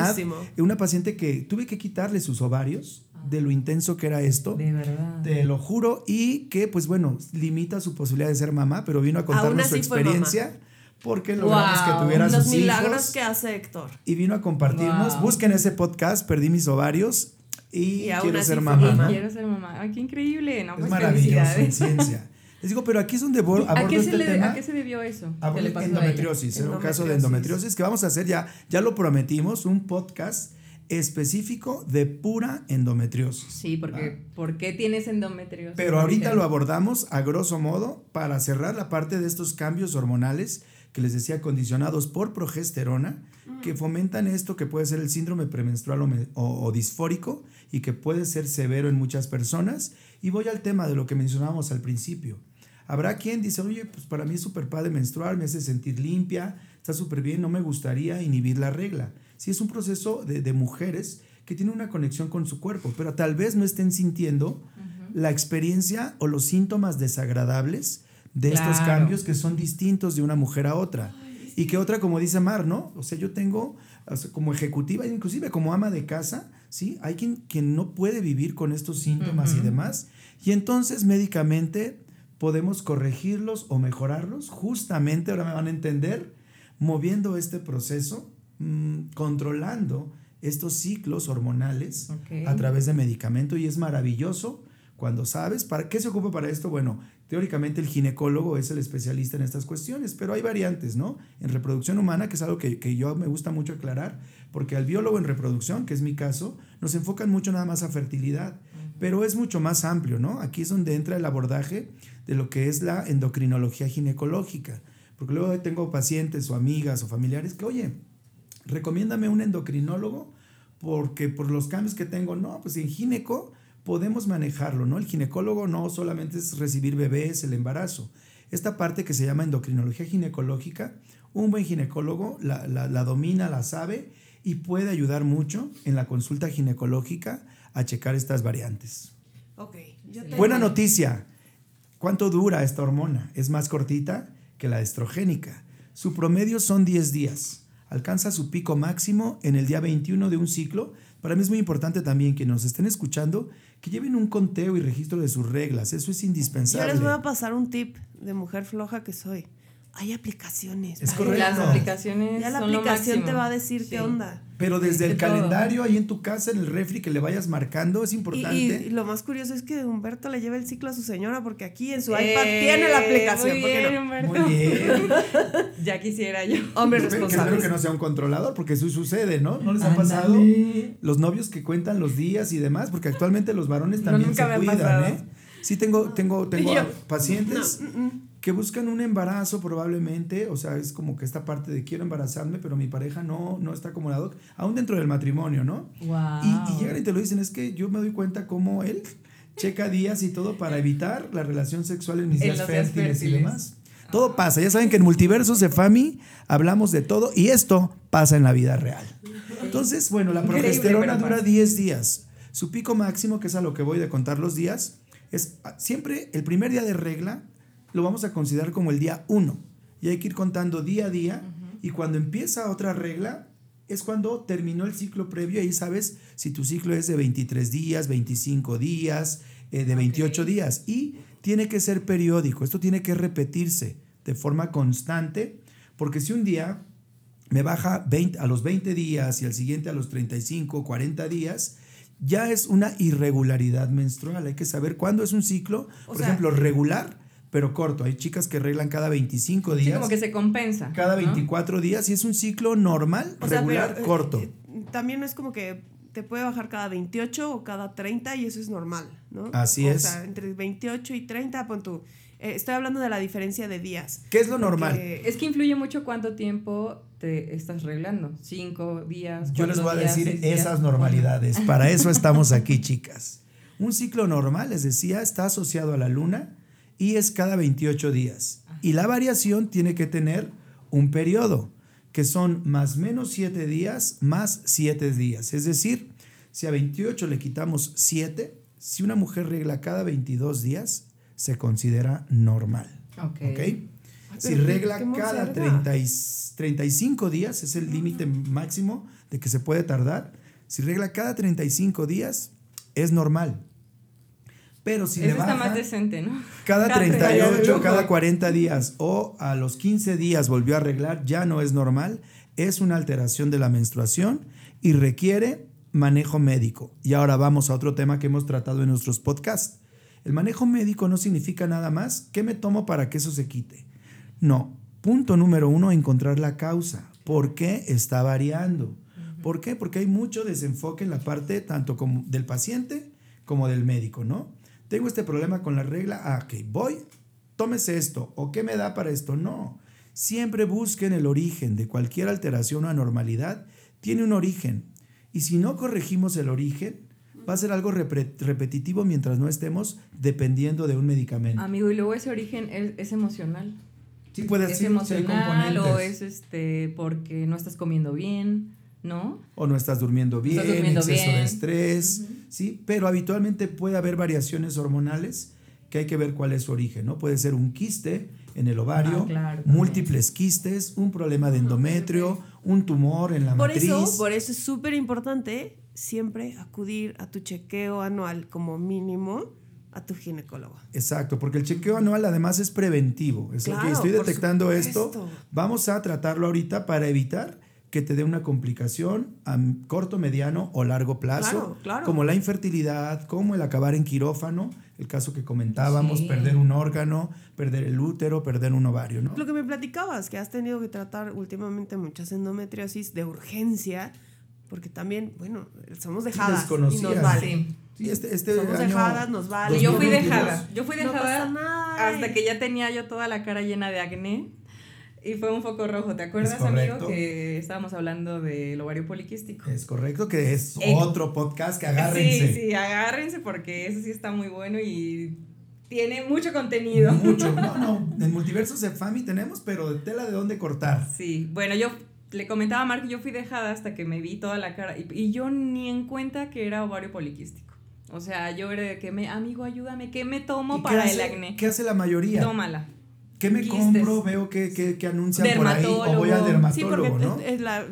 Una paciente que tuve que quitarle sus ovarios de lo intenso que era esto.
De verdad.
Te lo juro, y que, pues bueno, limita su posibilidad de ser mamá, pero vino a contarnos su experiencia porque logramos
Wow,
que tuviera
Los
sus
milagros
hijos
que hace Héctor.
y vino a compartirnos.
Wow.
Busquen ese podcast, Perdí mis ovarios y,
Y
quiero ser mamá.
Quiero ser mamá. Ay, qué increíble. No,
Es
pues
maravilloso en ciencia. Les digo, pero aquí es donde bo- abordo
¿A qué,
este
se le-
tema.
¿A qué se debió eso?
Abordo
¿Qué le pasó
endometriosis, era un caso de
Endometriosis.
que vamos a hacer ya, ya lo prometimos, un podcast específico de pura endometriosis.
Sí, porque ¿por qué tienes endometriosis?
Pero ahorita lo abordamos a grosso modo para cerrar la parte de estos cambios hormonales que les decía condicionados por progesterona, que fomentan esto que puede ser el síndrome premenstrual o, me- o- o disfórico y que puede ser severo en muchas personas. Y voy al tema de lo que mencionábamos al principio. Habrá quien dice, oye, pues para mí es súper padre menstruar, me hace sentir limpia, está súper bien, no me gustaría inhibir la regla. Sí, es un proceso de, de mujeres que tienen una conexión con su cuerpo, pero tal vez no estén sintiendo la experiencia o los síntomas desagradables de estos cambios que son distintos de una mujer a otra. Y que otra, como dice Mar, ¿no? O sea, yo tengo, o sea, como ejecutiva, inclusive como ama de casa, ¿sí? Hay quien, quien no puede vivir con estos síntomas y demás. Y entonces médicamente podemos corregirlos o mejorarlos, justamente, ahora me van a entender, moviendo este proceso, mm, controlando estos ciclos hormonales a través de medicamento y es maravilloso cuando sabes. ¿Para qué se ocupa para esto? Bueno, teóricamente el ginecólogo es el especialista en estas cuestiones, pero hay variantes, ¿no? En reproducción humana, que es algo que, que yo me gusta mucho aclarar, porque al biólogo en reproducción, que es mi caso, nos enfocan mucho nada más a fertilidad, pero es mucho más amplio, ¿no? Aquí es donde entra el abordaje de lo que es la endocrinología ginecológica, porque luego tengo pacientes o amigas o familiares que, oye, recomiéndame un endocrinólogo porque por los cambios que tengo, no, pues en gineco podemos manejarlo, ¿no? El ginecólogo no solamente es recibir bebés, el embarazo. Esta parte que se llama endocrinología ginecológica, un buen ginecólogo la, la- la domina, la sabe y puede ayudar mucho en la consulta ginecológica a checar estas variantes.
Ok. yo te-
Buena noticia. ¿Cuánto dura esta hormona? Es más cortita que la estrogénica. Su promedio son 10 días. Alcanza su pico máximo en el día 21 de un ciclo. Para mí es muy importante también que nos estén escuchando que lleven un conteo y registro de sus reglas. Eso es
Yo
indispensable.
les voy a pasar un tip de mujer floja que soy. Hay aplicaciones.
Es correcto.
Las aplicaciones
Ya la
son
aplicación te va a decir
Sí.
qué onda.
Pero desde
de
el
todo.
calendario ahí en tu casa, en el refri, que le vayas marcando, es importante.
y- y lo más curioso es que Humberto le lleva el ciclo a su señora porque aquí en su iPad
Eh,
tiene la aplicación.
Muy
¿por qué
bien,
no?
Humberto.
Muy bien.
Ya quisiera yo.
Hombre responsable.
espero que no sea un controlador, porque eso sucede, ¿no? ¿No les ha pasado? Los novios que cuentan los días y demás, porque actualmente los varones
No,
también
nunca
se
me ha
cuidan,
pasado.
¿eh? Sí, tengo, tengo, tengo
yo,
pacientes
No, mm, mm.
que buscan un embarazo probablemente, o sea, es como que esta parte de quiero embarazarme, pero mi pareja no, no está acomodado, aún dentro del matrimonio, ¿no?
Wow.
Y, y llegan y te lo dicen, es que yo me doy cuenta cómo él checa días y todo para evitar la relación sexual en mis
En
días fértiles y demás. Todo pasa, ya saben que en Multiversos de Fami hablamos de todo y esto pasa en la vida real. Entonces, bueno, la
Increíble,
progesterona dura
pasa.
10 días. Su pico máximo, que es a lo que voy de contar los días, es ah, siempre el primer día de regla lo vamos a considerar como el día 1. Y hay que ir contando día a día. Y cuando empieza otra regla, es cuando terminó el ciclo previo. Ahí sabes si tu ciclo es de 23 días, 25 días, eh, de 28 días. Y tiene que ser periódico. Esto tiene que repetirse de forma constante. Porque si un día me baja 20 a los 20 días y al siguiente a los 35, 40 días, ya es una irregularidad menstrual. Hay que saber cuándo es un ciclo,
O
por
sea,
ejemplo, regular, pero corto. Hay chicas que arreglan cada 25
Sí,
días,
como que se compensa.
cada
¿no?
24 días y es un ciclo normal,
O sea,
regular,
pero, eh,
corto.
eh, también no es como que te puede bajar cada 28 o cada 30 y eso es normal, ¿no?
Así
o
es.
sea, entre 28 y 30, pon tú. Eh, estoy hablando de la diferencia de días.
¿Qué es lo normal?
Es que influye mucho cuánto tiempo te estás arreglando. Cinco días.
Yo les voy a decir
días.
esas normalidades. Para eso estamos aquí, chicas. Un ciclo normal, les decía, está asociado a la luna y es cada 28 días. Y la variación tiene que tener un periodo, que son más menos 7 días más 7 días. Es decir, si a 28 le quitamos 7, si una mujer regla cada 22 días, se considera normal.
Ok.
¿Ok? Si regla cada
monserga.
30 y- 35 días, es el límite máximo de que se puede tardar. Si regla cada 35 días, es normal. Pero si le
Eso está
baja
más decente, ¿no?
cada
cada
38,
38.
cada 40 días o a los 15 días volvió a arreglar, ya no es normal. Es una alteración de la menstruación y requiere manejo médico. Y ahora vamos a otro tema que hemos tratado en nuestros podcasts. El manejo médico no significa nada más qué me tomo para que eso se quite. No. Punto número uno, encontrar la causa. ¿Por qué está variando? ¿Por qué? Porque hay mucho desenfoque en la parte tanto como del paciente como del médico, ¿no? Tengo este problema con la regla, ah, ok, voy, tómese esto, o qué me da para esto. No. Siempre busquen el origen de cualquier alteración o anormalidad, tiene un origen. Y si no corregimos el origen, va a ser algo repre- repetitivo mientras no estemos dependiendo de un medicamento.
Amigo, y luego ese origen es, es emocional.
Sí, puede
es
ser, sí hay
emocional o es este porque no estás comiendo bien, ¿no?
o no estás durmiendo bien,
Estás durmiendo
exceso de
bien.
estrés, ¿sí? Pero habitualmente puede haber variaciones hormonales que hay que ver cuál es su origen, ¿no? Puede ser un quiste en el ovario,
Ah, claro,
múltiples quistes, un problema de endometrio, un tumor en la
Por
matriz.
eso, por eso es súper importante siempre acudir a tu chequeo anual como mínimo a tu ginecólogo.
Exacto, porque el chequeo anual además es preventivo. Es
Claro,
que estoy detectando esto. Vamos a tratarlo ahorita para evitar que te dé una complicación a corto, mediano o largo plazo,
Claro, claro.
como la infertilidad, como el acabar en quirófano, el caso que comentábamos,
Sí.
perder un órgano, perder el útero, perder un ovario, ¿no?
Lo que me platicabas, que has tenido que tratar últimamente muchas endometriosis de urgencia, porque también, bueno, somos dejadas y nos vale.
Sí.
Sí, este, este
Somos
año
dejadas, nos vale.
Y yo fui
2022,
dejada. Yo fui
No
dejada
pasa nada.
hasta que ya tenía yo toda la cara llena de acné. Y fue un foco rojo. ¿Te acuerdas, amigo, que estábamos hablando del ovario poliquístico?
Es correcto, que es
Eh,
otro podcast que agárrense.
Sí, sí, agárrense porque ese sí está muy bueno y tiene mucho contenido.
Mucho. No, no, en multiversos de Fami tenemos, pero de tela de dónde cortar.
Sí, bueno, yo le comentaba a Mark que yo fui dejada hasta que me vi toda la cara y, y yo ni en cuenta que era ovario poliquístico. O sea, yo era de que me, amigo, ayúdame, ¿qué me tomo
¿Y qué
para el acné?
¿Qué hace la mayoría?
Tómala.
¿Qué me
Quistes.
compro? Veo que, que, que anuncian por ahí. O voy al
Dermatólogo.
Sí, porque
¿no?
es la,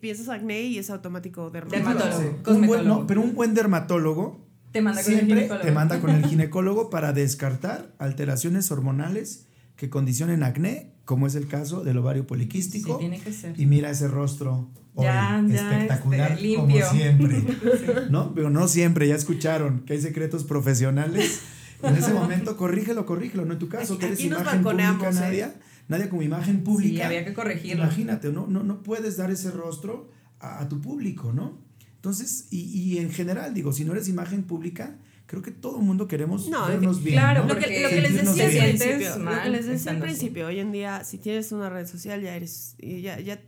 piensas acné y es automático
Dermatólogo.
dermatólogo.
Sí, un buen,
cosmetólogo.
no, pero un buen dermatólogo
Te manda con el
siempre
ginecólogo.
te manda con el ginecólogo para descartar alteraciones hormonales que condicionen acné, como es el caso del ovario
Sí,
poliquístico.
tiene que ser.
Y mira ese rostro hoy,
Ya, ya,
espectacular
este, limpio.
como siempre. ¿No? Pero no siempre, ya escucharon que hay secretos profesionales. En ese momento, corrígelo, corrígelo. No en tu caso,
Aquí-
que eres
aquí nos
imagen pública,
¿eh?
Nadia. Nadia como imagen pública.
Sí, había que corregirlo.
Imagínate, ¿no? No, no puedes dar ese rostro a, a tu público, ¿no? Entonces, y, y en general, digo, si no eres imagen pública, Creo que todo el mundo queremos
No,
vernos bien.
claro,
¿no?
Lo que, lo que les decía al
te
bien.
sientes
principio, lo
mal
que les decía al
estando así.
principio, hoy en día, si tienes una red social, ya eres, y ya, ya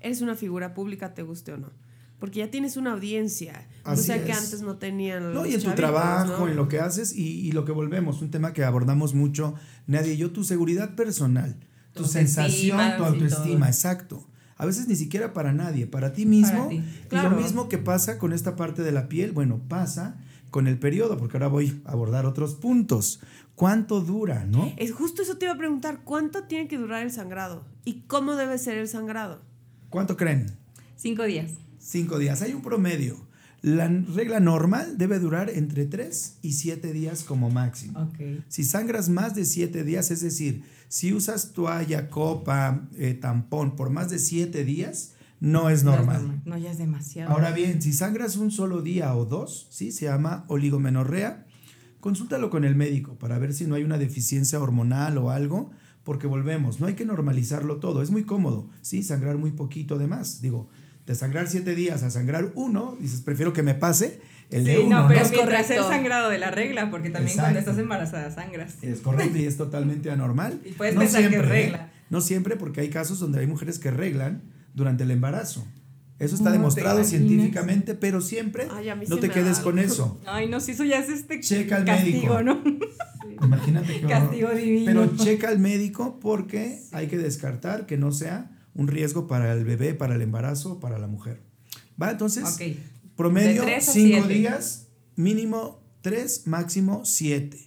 eres una figura pública, te guste o no. Porque ya tienes una audiencia. o
Así
sea que
es.
antes no tenían.
No, y en tu
chavitos,
trabajo,
¿no?
en lo que haces y, y lo que volvemos, un tema que abordamos mucho, Nadie y yo, tu seguridad personal, tu,
Tu
sensación, tu autoestima, exacto. A veces ni siquiera para nadie, para ti mismo.
Para ti.
Y
Claro.
lo mismo que pasa con esta parte de la piel, bueno, pasa con el periodo, porque ahora voy a abordar otros puntos. ¿Cuánto dura, no?
Es justo eso te iba a preguntar, ¿cuánto tiene que durar el sangrado? ¿Y cómo debe ser el sangrado?
¿Cuánto creen?
Cinco días.
Cinco días. Hay un promedio. La regla normal debe durar entre tres y siete días como máximo.
Ok.
Si sangras más de siete días, es decir, si usas toalla, copa, eh, tampón por más de siete días, no es normal.
No, ya es demasiado.
Ahora bien, si sangras un solo día o dos, ¿sí? se llama oligomenorrea, consúltalo con el médico para ver si no hay una deficiencia hormonal o algo, porque volvemos, no hay que normalizarlo todo, es muy cómodo, ¿sí? sangrar muy poquito de más. Digo, de sangrar siete días a sangrar uno, dices, prefiero que me pase el de
Sí,
uno.
no, pero
¿no?
mientras el
correcto.
sangrado de la regla, porque también
Exacto.
cuando estás embarazada sangras.
Es correcto y es totalmente anormal.
Y puedes pensar que es regla.
¿eh? No siempre, porque hay casos donde hay mujeres que reglan durante el embarazo. Eso está
No, ¿te
demostrado científicamente, pero siempre
Ay,
no
sí
te quedes
da
con eso.
Ay, no, si eso ya es este
Checa al
castigo,
médico.
¿no?
Imagínate qué horror.
Castigo divino.
Pero checa al médico porque hay que descartar que no sea un riesgo para el bebé, para el embarazo, para la mujer. ¿Va? Entonces, promedio
De tres a
5
siete.
días, mínimo 3, máximo 7.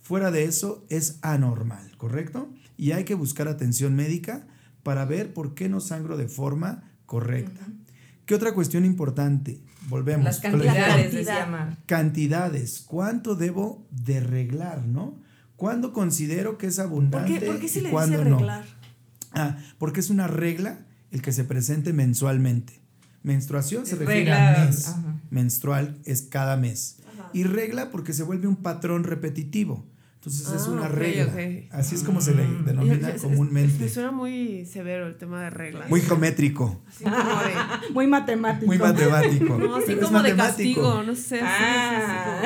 Fuera de eso es anormal, ¿correcto? Y hay que buscar atención médica para ver por qué no sangro de forma correcta. ¿Qué otra cuestión importante? Volvemos.
Las cantidades, decía Mar.
Cantidades. ¿Cuánto debo de reglar, no? ¿Cuándo considero que es
¿Por
abundante
qué, por qué se
y
le dice
cuándo no?
reglar?
Ah, porque es una regla el que se presente mensualmente. Menstruación se refiere
Regla,
a mes.
ajá.
Menstrual es cada mes.
Ajá.
Y regla porque se vuelve un patrón repetitivo. Entonces es
Ah,
una regla. Así es como se le
Mm.
denomina
Es- es-
comúnmente.
Me suena muy severo el tema de reglas.
Muy geométrico,
Así como de,
Muy matemático.
muy matemático.
no, así
Pero es
como de castigo, no sé.
Ah.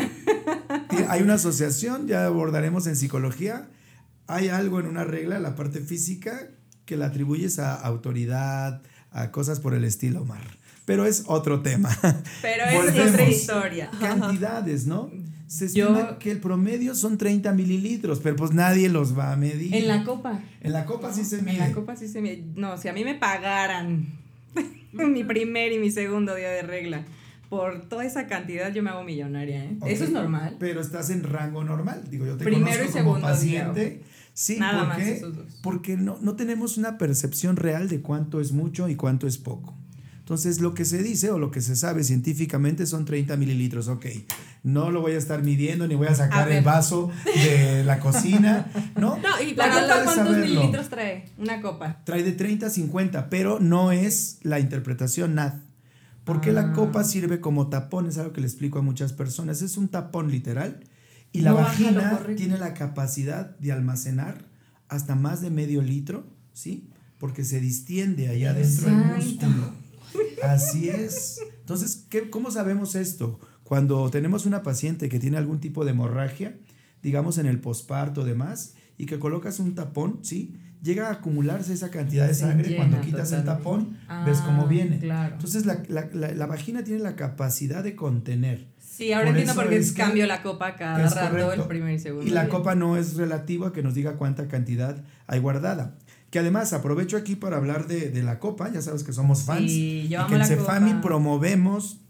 Tiene- Hay una asociación, ya abordaremos en psicología. Hay algo en una regla, la parte física, que la atribuyes a autoridad, a cosas por el estilo, Mar. Pero es otro tema.
Pero es otra historia.
Cantidades, ¿no? Se
Yo-
estima que el promedio son 30 mililitros, pero pues nadie los va a medir.
En la copa.
En la copa sí se
En
mide.
la copa sí se mide. No, si a mí me pagaran mi primer y mi segundo día de regla por toda esa cantidad, yo me hago millonaria, ¿eh? Eso es normal.
Pero estás en rango normal. Digo, yo te
Primero y
conozco
segundo
como paciente.
día,
Sí,
Nada
¿por
más
qué?
esos dos.
Porque no, no tenemos una percepción real de cuánto es mucho y cuánto es poco. Entonces, lo que se dice o lo que se sabe científicamente son 30 mililitros. Ok, no lo voy a estar midiendo ni voy a sacar
A
el vaso de la cocina. No,
No, y
¿La copa cuántos
saberlo.
mililitros trae? Una copa.
trae de 30 a 50, pero no es la interpretación NAD. Porque la
Ah.
copa sirve como tapón, es algo que le explico a muchas personas. Es un tapón literal. Y la
No lo
vagina tiene la capacidad de almacenar hasta más de medio litro, ¿sí? Porque se distiende allá adentro el
Exacto.
músculo. Así es. Entonces, ¿qué, ¿cómo sabemos esto? Cuando tenemos una paciente que tiene algún tipo de hemorragia, digamos en el posparto o demás, y que colocas un tapón, ¿sí? Llega a acumularse esa cantidad de sangre.
llena
Cuando quitas el tapón, ves cómo
Ah,
viene.
claro.
Entonces, la, la- la- la vagina tiene la capacidad de contener.
Sí, ahora
Por
entiendo por qué
es que
cambio la copa cada rato,
correcto.
el primer y segundo.
Y la
día.
copa no es relativo a que nos diga cuánta cantidad hay guardada. Que además aprovecho aquí para hablar de, de la copa, ya sabes que somos fans.
Sí, yo
y
amo
que en
la
Cefami
copa.
promovemos,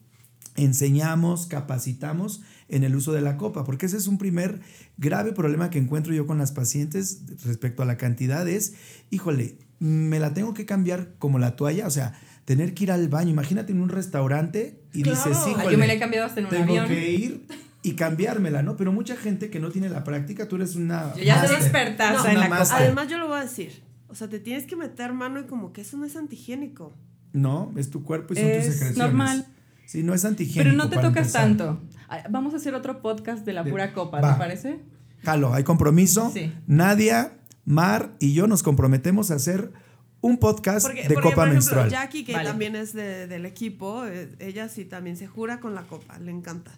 enseñamos, capacitamos en el uso de la copa, porque ese es un primer grave problema que encuentro yo con las pacientes respecto a la cantidad, es, híjole, me la tengo que cambiar como la toalla, o sea, tener que ir al baño, imagínate en un restaurante y
Claro.
dices, híjole,
yo me la he cambiado hasta en un
tengo
avión.
que ir y cambiármela, ¿no? Pero mucha gente que no tiene la práctica, tú eres una...
Yo ya soy expertaza
No,
en la copa.
Además, yo lo voy a decir. O sea, te tienes que meter mano y como que eso no es antihigiénico.
No, es tu cuerpo y son tus
Es
secreciones.
normal.
Sí, no es antihigiénico.
Pero no te tocas
empezar.
tanto. Ah, Vamos a hacer otro podcast de la
De-
pura copa,
va.
¿te parece?
Jalo, hay compromiso.
Sí.
Nadia, Mar y yo nos comprometemos a hacer un podcast
Porque,
de
porque,
copa
por ejemplo,
menstrual.
Jackie, que
Vale.
también es de- del equipo, eh, ella sí también se jura con la copa, le encanta.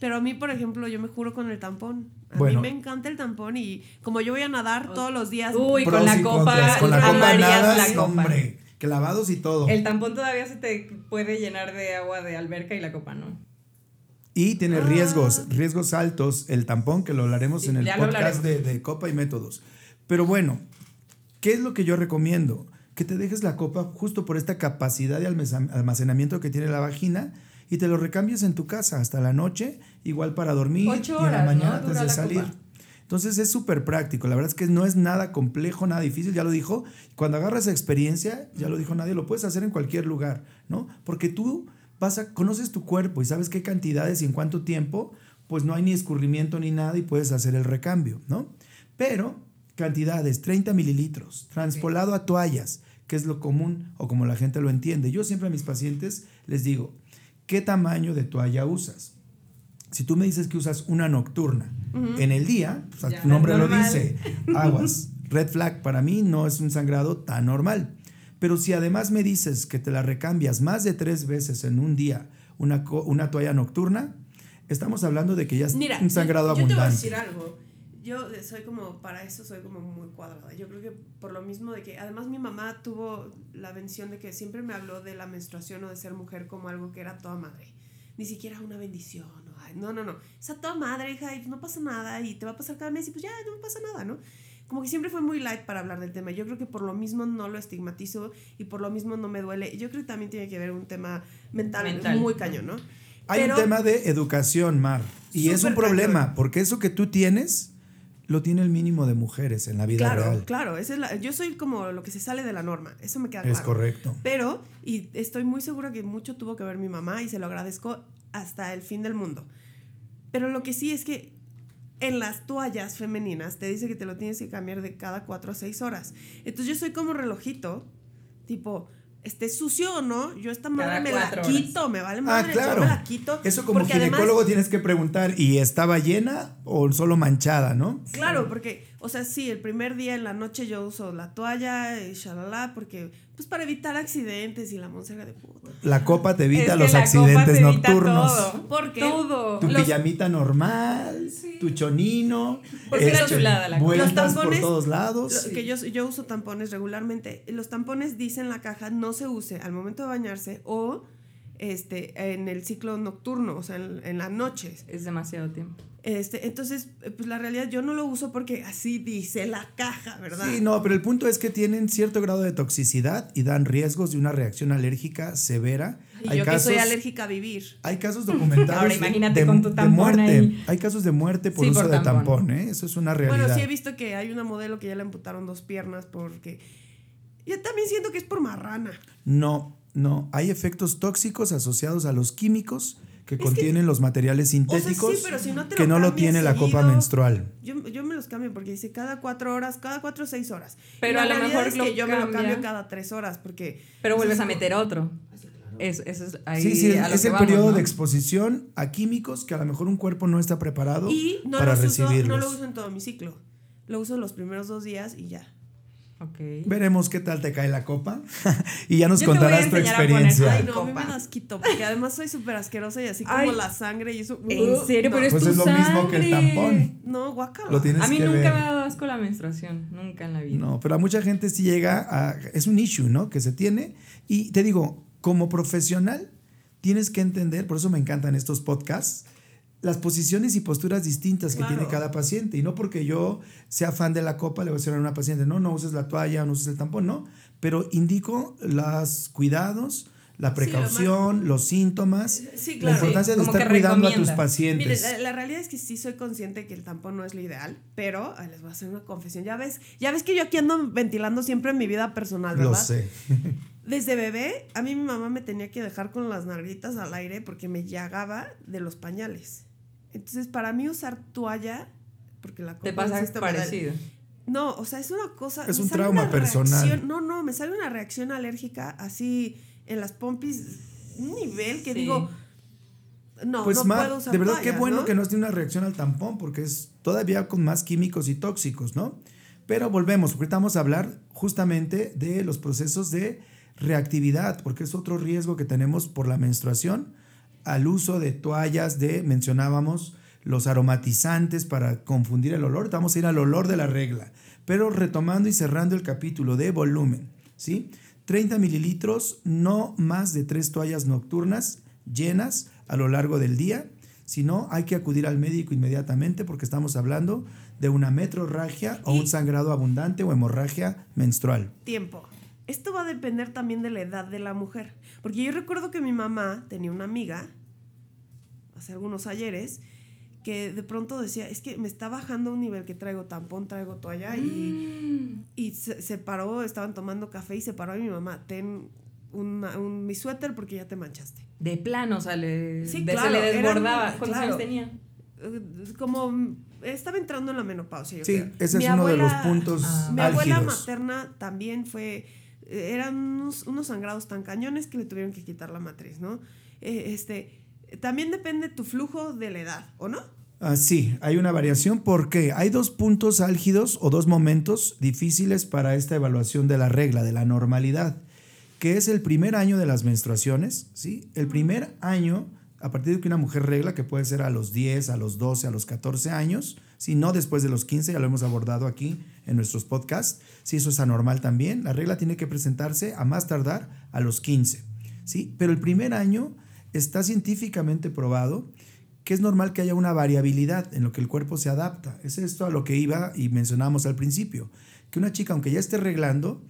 Pero a mí, por ejemplo, yo me juro con el tampón. A
Bueno.
mí me encanta el tampón y como yo voy a nadar todos los días.
Uy, con la copa.
Con la copa
amarías
nada,
la copa.
hombre, clavados y todo.
El tampón todavía se te puede llenar de agua de alberca y la copa no.
Y tiene
Ah.
riesgos, riesgos altos, el tampón, que lo hablaremos
Sí,
en el podcast de, de copa y métodos. Pero bueno, ¿qué es lo que yo recomiendo? Que te dejes la copa justo por esta capacidad de almeza- almacenamiento que tiene la vagina y te lo recambies en tu casa hasta la noche, igual para dormir
Ocho
y en la
horas, ¿no?
mañana antes de salir.
copa.
Entonces es súper práctico. La verdad es que no es nada complejo, nada difícil, ya lo dijo. Cuando agarras experiencia, ya lo dijo nadie, lo puedes hacer en cualquier lugar, ¿no? Porque tú vas a, conoces tu cuerpo y sabes qué cantidades y en cuánto tiempo, pues no hay ni escurrimiento ni nada y puedes hacer el recambio, ¿no? Pero cantidades, 30 mililitros, transpolado a toallas, que es lo común o como la gente lo entiende. Yo siempre a mis pacientes les digo, ¿qué tamaño de toalla usas? Si tú me dices que usas una nocturna en el día, pues,
Ya,
tu nombre lo dice, aguas. Red flag para mí no es un sangrado tan normal. Pero si además me dices que te la recambias más de tres veces en un día, una, una toalla nocturna, estamos hablando de que ya es
Mira,
un sangrado
yo, yo te voy a
abundante.
decir algo. Yo eh, soy como, para eso soy como muy cuadrada. Yo creo que por lo mismo de que, además mi mamá tuvo la bendición de que siempre me habló de la menstruación o de ser mujer como algo que era toda madre. Ni siquiera una bendición. o, no, no, no. Es a toda madre, hija, y pues no pasa nada y te va a pasar cada mes y pues ya, no pasa nada, ¿no? Como que siempre fue muy light para hablar del tema. Yo creo que por lo mismo no lo estigmatizo y por lo mismo no me duele. Yo creo que también tiene que ver un tema mental,
Mental.
muy cañón, ¿no?
Hay
Pero-
un tema de educación, Mar. Y es un problema,
cañón.
porque eso que tú tienes lo tiene el mínimo de mujeres en la vida
Claro,
real.
claro. Es la- yo soy como lo que se sale de la norma. Eso me queda
Es
claro.
correcto.
Pero, y estoy muy segura que mucho tuvo que ver mi mamá y se lo agradezco hasta el fin del mundo. Pero lo que sí es que en las toallas femeninas te dice que te lo tienes que cambiar de cada cuatro a seis horas. Entonces yo soy como relojito, tipo, esté sucio o no, yo esta madre me la
horas.
quito, me vale
Ah,
madre,
claro.
yo me la quito.
Eso como
además-
ginecólogo tienes que preguntar, ¿y estaba llena o solo manchada, no?
Claro, porque, o sea, sí, el primer día en la noche yo uso la toalla y shalala, porque, pues para evitar accidentes y la monserga de puta.
La copa te evita
Es que
los
la copa
accidentes
te evita
nocturnos.
todo.
¿Por qué?
Todo.
Tu
Los-
pijamita normal, tu chonino.
Porque es la
este,
chulada la copa.
Vueltas
Los tampones,
por todos lados.
Lo- que yo, yo uso tampones regularmente. Los tampones dicen en la caja no se use al momento de bañarse o este, en el ciclo nocturno, o sea, en, en las noches.
Es demasiado tiempo.
Este, entonces, eh, pues la realidad yo no lo uso porque así dice la caja, ¿verdad?
Sí, no, pero el punto es que tienen cierto grado de toxicidad y dan riesgos de una reacción alérgica severa.
Y yo que soy alérgica a vivir.
Hay casos documentados
Ahora imagínate
de,
con tu
de muerte.
ahí.
Hay casos de muerte por
Sí,
uso
por
de
tampón.
tampón, ¿eh? Eso es una realidad.
Bueno, sí he visto que hay una modelo que ya le amputaron dos piernas porque... Yo también siento que es por marrana.
No, no. Hay efectos tóxicos asociados a los químicos que contienen los materiales sintéticos
sí, pero si no te
que
lo
no lo tiene la copa menstrual.
Yo, yo me los cambio porque dice cada cuatro horas, cada cuatro o seis horas.
Pero
la
a lo mejor
es
lo
que yo me lo cambio cada tres horas porque...
Pero vuelves a
es como-
meter otro. Es, es ahí
sí, sí,
a
es el
vamos,
periodo
¿no?
de exposición a químicos que a lo mejor un cuerpo no está preparado
Y no,
para
los uso,
recibirlos.
no lo uso en todo mi ciclo. Lo uso los primeros dos días y ya.
Ok.
Veremos qué tal te cae la copa y ya nos
Yo te voy a
contarás tu
enseñar a poner-
experiencia.
Ay, no, a mí me las quito porque además soy súper asquerosa y así como la sangre y eso...
¿En serio?
No,
Pero es
Pues
tu
es lo mismo que el tampón.
No,
tienes
A mí
que
nunca
ver.
me ha dado asco la menstruación. Nunca en la vida.
No, pero a mucha gente sí llega a... Es un issue, ¿no? Que se tiene. Y te digo, como profesional, tienes que entender, por eso me encantan estos podcasts, las posiciones y posturas distintas que
Claro.
tiene cada paciente. Y no porque yo sea fan de la copa, le voy a decir a una paciente, no, no uses la toalla, no uses el tampón, no. Pero indico los cuidados, la precaución, los síntomas,
Sí,
la
claro.
importancia de estar cuidando a tus pacientes.
Mire, la, la realidad es que sí soy consciente que el tampón no es lo ideal, pero ay, les voy a hacer una confesión. Ya ves, ya ves que yo aquí ando ventilando siempre mi vida personal, ¿verdad?
Lo sé.
Desde bebé, a mí mi mamá me tenía que dejar con las nalguitas al aire porque me llagaba de los pañales. Entonces, para mí usar toalla, porque la
Te pasa
¿verdad?
parecido.
No, o sea, es una cosa.
Es un trauma
una
personal.
reacción- no, no, me sale una reacción alérgica así en las pompis, un nivel que
Sí.
digo. No,
Pues
no
Mar,
puedo usar
de verdad qué bueno
¿no?
que no tiene una reacción al tampón porque es todavía con más químicos y tóxicos, ¿no? Pero volvemos, porque estamos a hablar justamente de los procesos de reactividad, porque es otro riesgo que tenemos por la menstruación al uso de toallas de, mencionábamos, los aromatizantes para confundir el olor. Vamos a ir al olor de la regla. Pero retomando y cerrando el capítulo de volumen, ¿sí? 30 mililitros, no más de tres toallas nocturnas llenas a lo largo del día. Si no, hay que acudir al médico inmediatamente porque estamos hablando de una metrorragia o un sangrado abundante o hemorragia menstrual.
Tiempo. Esto va a depender también de la edad de la mujer. Porque yo recuerdo que mi mamá tenía una amiga, hace algunos ayeres, que de pronto decía, es que me está bajando un nivel que traigo tampón, traigo toalla y,
Mm.
y se, se paró, estaban tomando café y se paró y mi mamá, ten una- un, mi suéter porque ya te manchaste.
De plano, o sea, le-
Sí,
de-
claro,
se le desbordaba. ¿Cuántos
claro.
años tenía?
Eh, Como estaba entrando en la menopausia. Yo
Sí,
creo.
ese
Mi
es uno de los puntos
Ah.
Mi abuela
álgidos.
materna también fue, eran unos, unos sangrados tan cañones que le tuvieron que quitar la matriz, ¿no? Eh, este, también depende tu flujo de la edad, ¿o no?
Ah, sí, hay una variación porque hay dos puntos álgidos o dos momentos difíciles para esta evaluación de la regla, de la normalidad, que es el primer año de las menstruaciones, ¿sí? El primer año, a partir de que una mujer regla, que puede ser a los 10, a los 12, a los 14 años, si no después de los 15, ya lo hemos abordado aquí en nuestros podcasts, si eso es anormal también, la regla tiene que presentarse a más tardar a los 15, ¿sí? Pero el primer año está científicamente probado que es normal que haya una variabilidad en lo que el cuerpo se adapta. Es esto a lo que iba y mencionábamos al principio, que una chica, aunque ya esté reglando,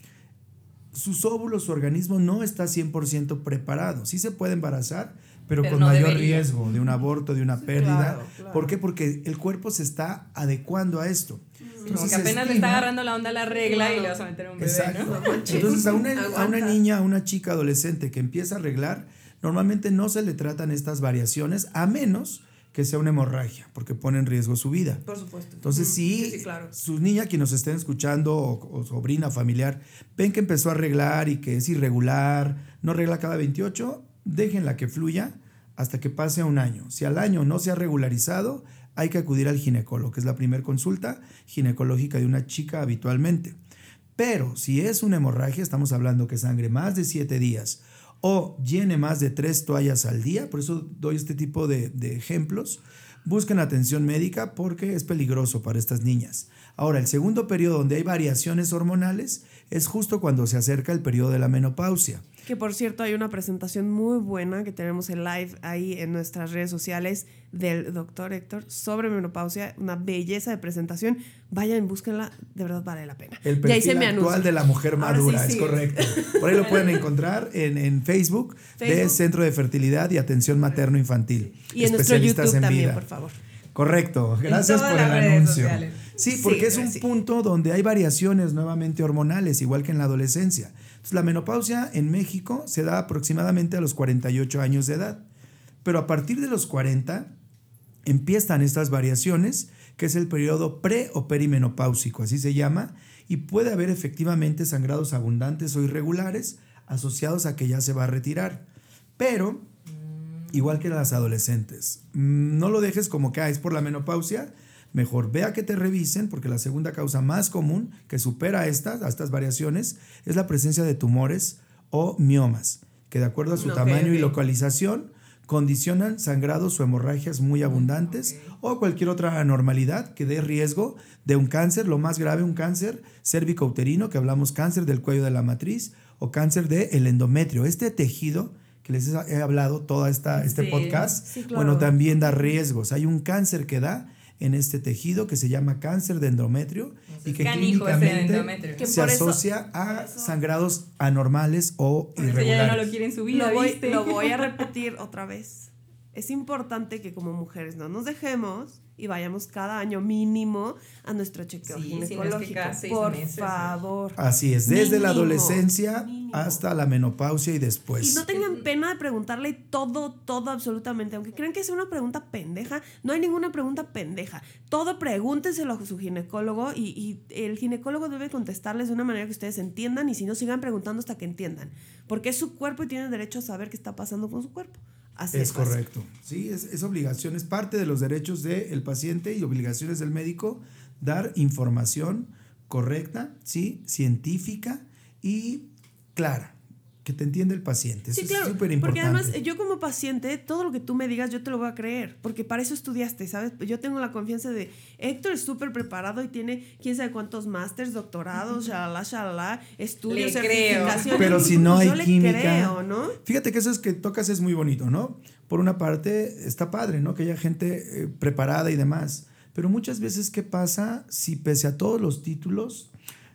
sus óvulos, su organismo no está 100% preparado. Sí se puede embarazar, pero,
Pero
con
no
mayor
debería.
riesgo de un aborto, de una pérdida.
claro, claro.
¿Por qué? Porque el cuerpo se está adecuando a esto.
Como
Entonces,
que
se
apenas le
estima-
está agarrando la onda a la regla y le vas a meter un bebé,
Exacto.
¿no?
Entonces, a una, a una niña, a una chica adolescente que empieza a arreglar, normalmente no se le tratan estas variaciones a menos que sea una hemorragia, porque pone en riesgo su vida.
Por supuesto.
Entonces, si
sí, claro.
sus niñas que nos estén escuchando o, o sobrina familiar ven que empezó a arreglar y que es irregular, no arregla cada 28, déjenla que fluya hasta que pase un año. Si al año no se ha regularizado, hay que acudir al ginecólogo, que es la primera consulta ginecológica de una chica habitualmente. Pero si es una hemorragia, estamos hablando que sangre más de 7 días o llene más de 3 toallas al día, por eso doy este tipo de, de ejemplos, busquen atención médica porque es peligroso para estas niñas. Ahora, el segundo periodo donde hay variaciones hormonales es justo cuando se acerca el periodo de la menopausia.
Que por cierto hay una presentación muy buena que tenemos en live ahí en nuestras redes sociales del doctor Héctor sobre menopausia, una belleza de presentación. Vayan, búsquenla, de verdad vale la pena.
El perfil actual
anuncia.
de la mujer madura,
sí,
es correcto. Por ahí lo pueden encontrar en, en Facebook, de
Facebook.
Centro de Fertilidad y Atención Materno-Infantil.
Y en nuestro YouTube
en
también,
vida.
por favor.
Correcto, gracias por el anuncio.
sociales.
Sí,
Sí,
porque es un
sí.
punto donde hay variaciones nuevamente hormonales, igual que en la adolescencia. La menopausia en México se da aproximadamente a los 48 años de edad, pero a partir de los 40 empiezan estas variaciones, que es el periodo pre o perimenopáusico, así se llama, y puede haber efectivamente sangrados abundantes o irregulares asociados a que ya se va a retirar. Pero igual que las adolescentes. Mm, No lo dejes como que ah, es por la menopausia. Mejor vea que te revisen, porque la segunda causa más común que supera a estas, a estas variaciones es la presencia de tumores o miomas, que de acuerdo a su tamaño y localización condicionan sangrados o hemorragias muy abundantes o cualquier otra anormalidad que dé riesgo de un cáncer, lo más grave, un cáncer cérvico-uterino, que hablamos cáncer del cuello de la matriz o cáncer del endometrio. Este tejido que les he hablado todo esta, este
Sí.
podcast,
Sí, claro.
bueno, también da riesgos. Hay un cáncer que da en este tejido que se llama cáncer de endometrio y que
canijo ese
clínicamente.
Que
se asocia a
eso-
sangrados anormales o
Por eso ya no
irregulares.
lo quiere en su vida,
Lo lo voy a repetir otra vez. Es importante que como mujeres no nos dejemos y vayamos cada año mínimo a nuestro chequeo
Sí, si no
ginecológico. Por
meses,
favor.
Así es, desde la adolescencia
mínimo.
hasta la menopausia y después.
Y no tengan pena de preguntarle todo, todo absolutamente. Aunque crean que es una pregunta pendeja, no hay ninguna pregunta pendeja. Todo pregúntenselo a su ginecólogo y, y el ginecólogo debe contestarles de una manera que ustedes entiendan y si no sigan preguntando hasta que entiendan. Porque es su cuerpo y tienen derecho a saber qué está pasando con su cuerpo. Así
Es correcto. Sí, es, es obligación, es parte de los derechos del paciente y obligaciones del médico dar información correcta, sí, científica y clara. Que te entiende el paciente. Eso
Sí, claro.
es súper
porque
importante.
además, yo como paciente, todo lo que tú me digas, yo te lo voy a creer. Porque para eso estudiaste, ¿sabes? Yo tengo la confianza de Héctor es súper preparado y tiene quién sabe cuántos másters, doctorados, shalala, shalala, estudios, certificaciones.
Pero si no hay
yo le
química.
creo, ¿no?
Fíjate que eso es que tocas es muy bonito, ¿no? Por una parte, está padre, ¿no? Que haya gente eh, preparada y demás. Pero muchas veces, ¿qué pasa si pese a todos los títulos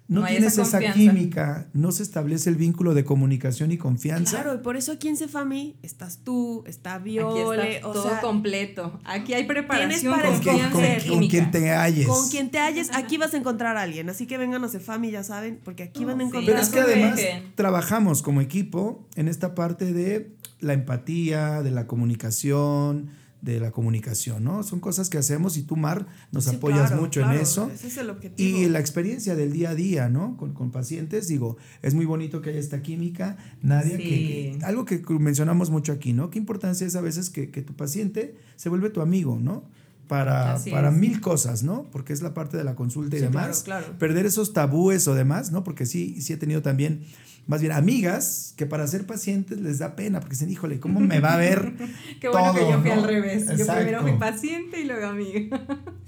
no, tienes
esa
química, no se establece el vínculo de comunicación y confianza?
Claro, y por eso aquí en Cefami estás tú, está
Aquí
Viole,
está
o
todo
sea,
completo. Aquí hay preparación,
Tienes para
con, quien, con- con quien te halles.
con quien te halles, aquí vas a encontrar a alguien. Así que vengan a Cefami, ya saben, porque aquí van a
Sí.
encontrar
Pero es que además trabajamos como equipo en esta parte de la empatía, de la comunicación, de la comunicación, ¿no? Son cosas que hacemos y tú, Mar, nos
Sí,
apoyas
claro,
mucho
claro,
en eso.
Ese es el objetivo.
Y la experiencia del día a día, ¿no? Con, con pacientes, digo, es muy bonito que haya esta química. Nadia,
Sí.
que, que- algo que mencionamos mucho aquí, ¿no? Qué importancia es a veces que, que tu paciente se vuelve tu amigo, ¿no? Para,
Así
para
es.
mil cosas, ¿no? Porque es la parte de la consulta y
Sí,
demás.
claro, claro.
Perder esos tabúes o demás, ¿no? Porque sí, sí he tenido también, más bien, amigas que para ser pacientes les da pena, porque dicen, híjole, ¿cómo me va a ver?
Qué bueno que yo fui
¿no?
al revés. Yo
Exacto.
primero fui paciente y luego amiga.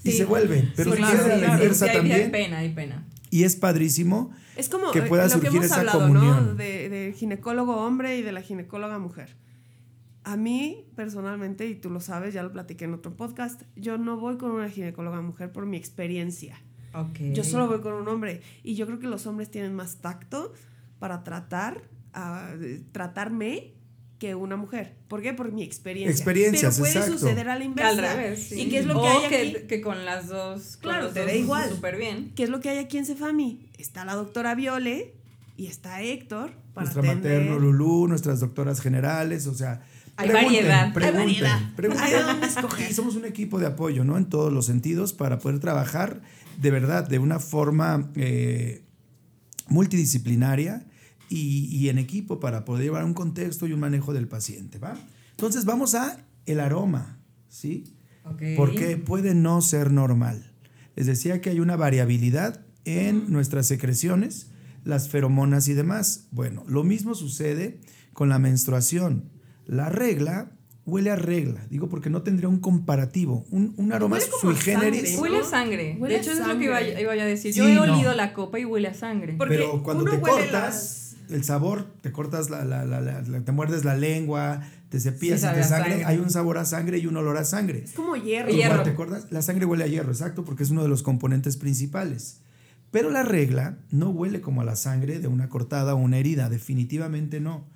Y se vuelven. Pero
Sí, claro, sí,
la inversa
Sí, hay-
también.
Hay pena, hay pena.
Y es padrísimo.
Es como
que
eh,
pueda
lo que
surgir
hemos
esa
hablado,
comunión.
¿no? De, de ginecólogo hombre y de la ginecóloga mujer. A mí, personalmente, y tú lo sabes, ya lo platiqué en otro podcast, yo no voy con una ginecóloga mujer por mi experiencia.
Ok.
Yo solo voy con un hombre. Y yo creo que los hombres tienen más tacto para tratar, a, tratarme que una mujer. ¿Por qué? Por mi experiencia.
Experiencias,
Pero puede
exacto.
suceder a la inversa.
Al revés. sí.
¿Y qué es lo
o
que hay
que,
aquí?
que con las dos.
Claro, te
dos
da igual.
Súper bien.
¿Qué es lo que hay aquí en Cefami? Está la doctora Viole y está Héctor para
Nuestra
atender.
materno Lulú, nuestras doctoras generales, o sea.
Hay variedad. Hay
Pregunten,
variedad.
pregunten.
Hay de dónde escoger.
Y somos un equipo de apoyo, ¿no? En todos los sentidos para poder trabajar de verdad, de una forma eh, multidisciplinaria y, y en equipo para poder llevar un contexto y un manejo del paciente, ¿va? Entonces vamos a el aroma, ¿sí?
Ok.
porque puede no ser normal. Les decía que hay una variabilidad en nuestras secreciones, las feromonas y demás. Bueno, lo mismo sucede con la menstruación. La regla huele a regla, digo porque no tendría un comparativo, un, un aroma
Huele como
sui
a
generis.
sangre.
Huele a sangre.
Huele
de
a
hecho, eso es lo que iba, a-
sangre.
iba a decir.
Sí,
Yo he
no.
olido la copa y huele a sangre.
Porque
Pero cuando te cortas el sabor, te cortas la, la- la- la- la- te muerdes la lengua, te cepillas
Sí,
y te sangre,
sangre.
hay un sabor a sangre y un olor a sangre.
Es como hierro.
Hierro.
te cortas, la sangre huele a hierro, exacto, porque es uno de los componentes principales. Pero la regla no huele como a la sangre de una cortada o una herida, definitivamente no.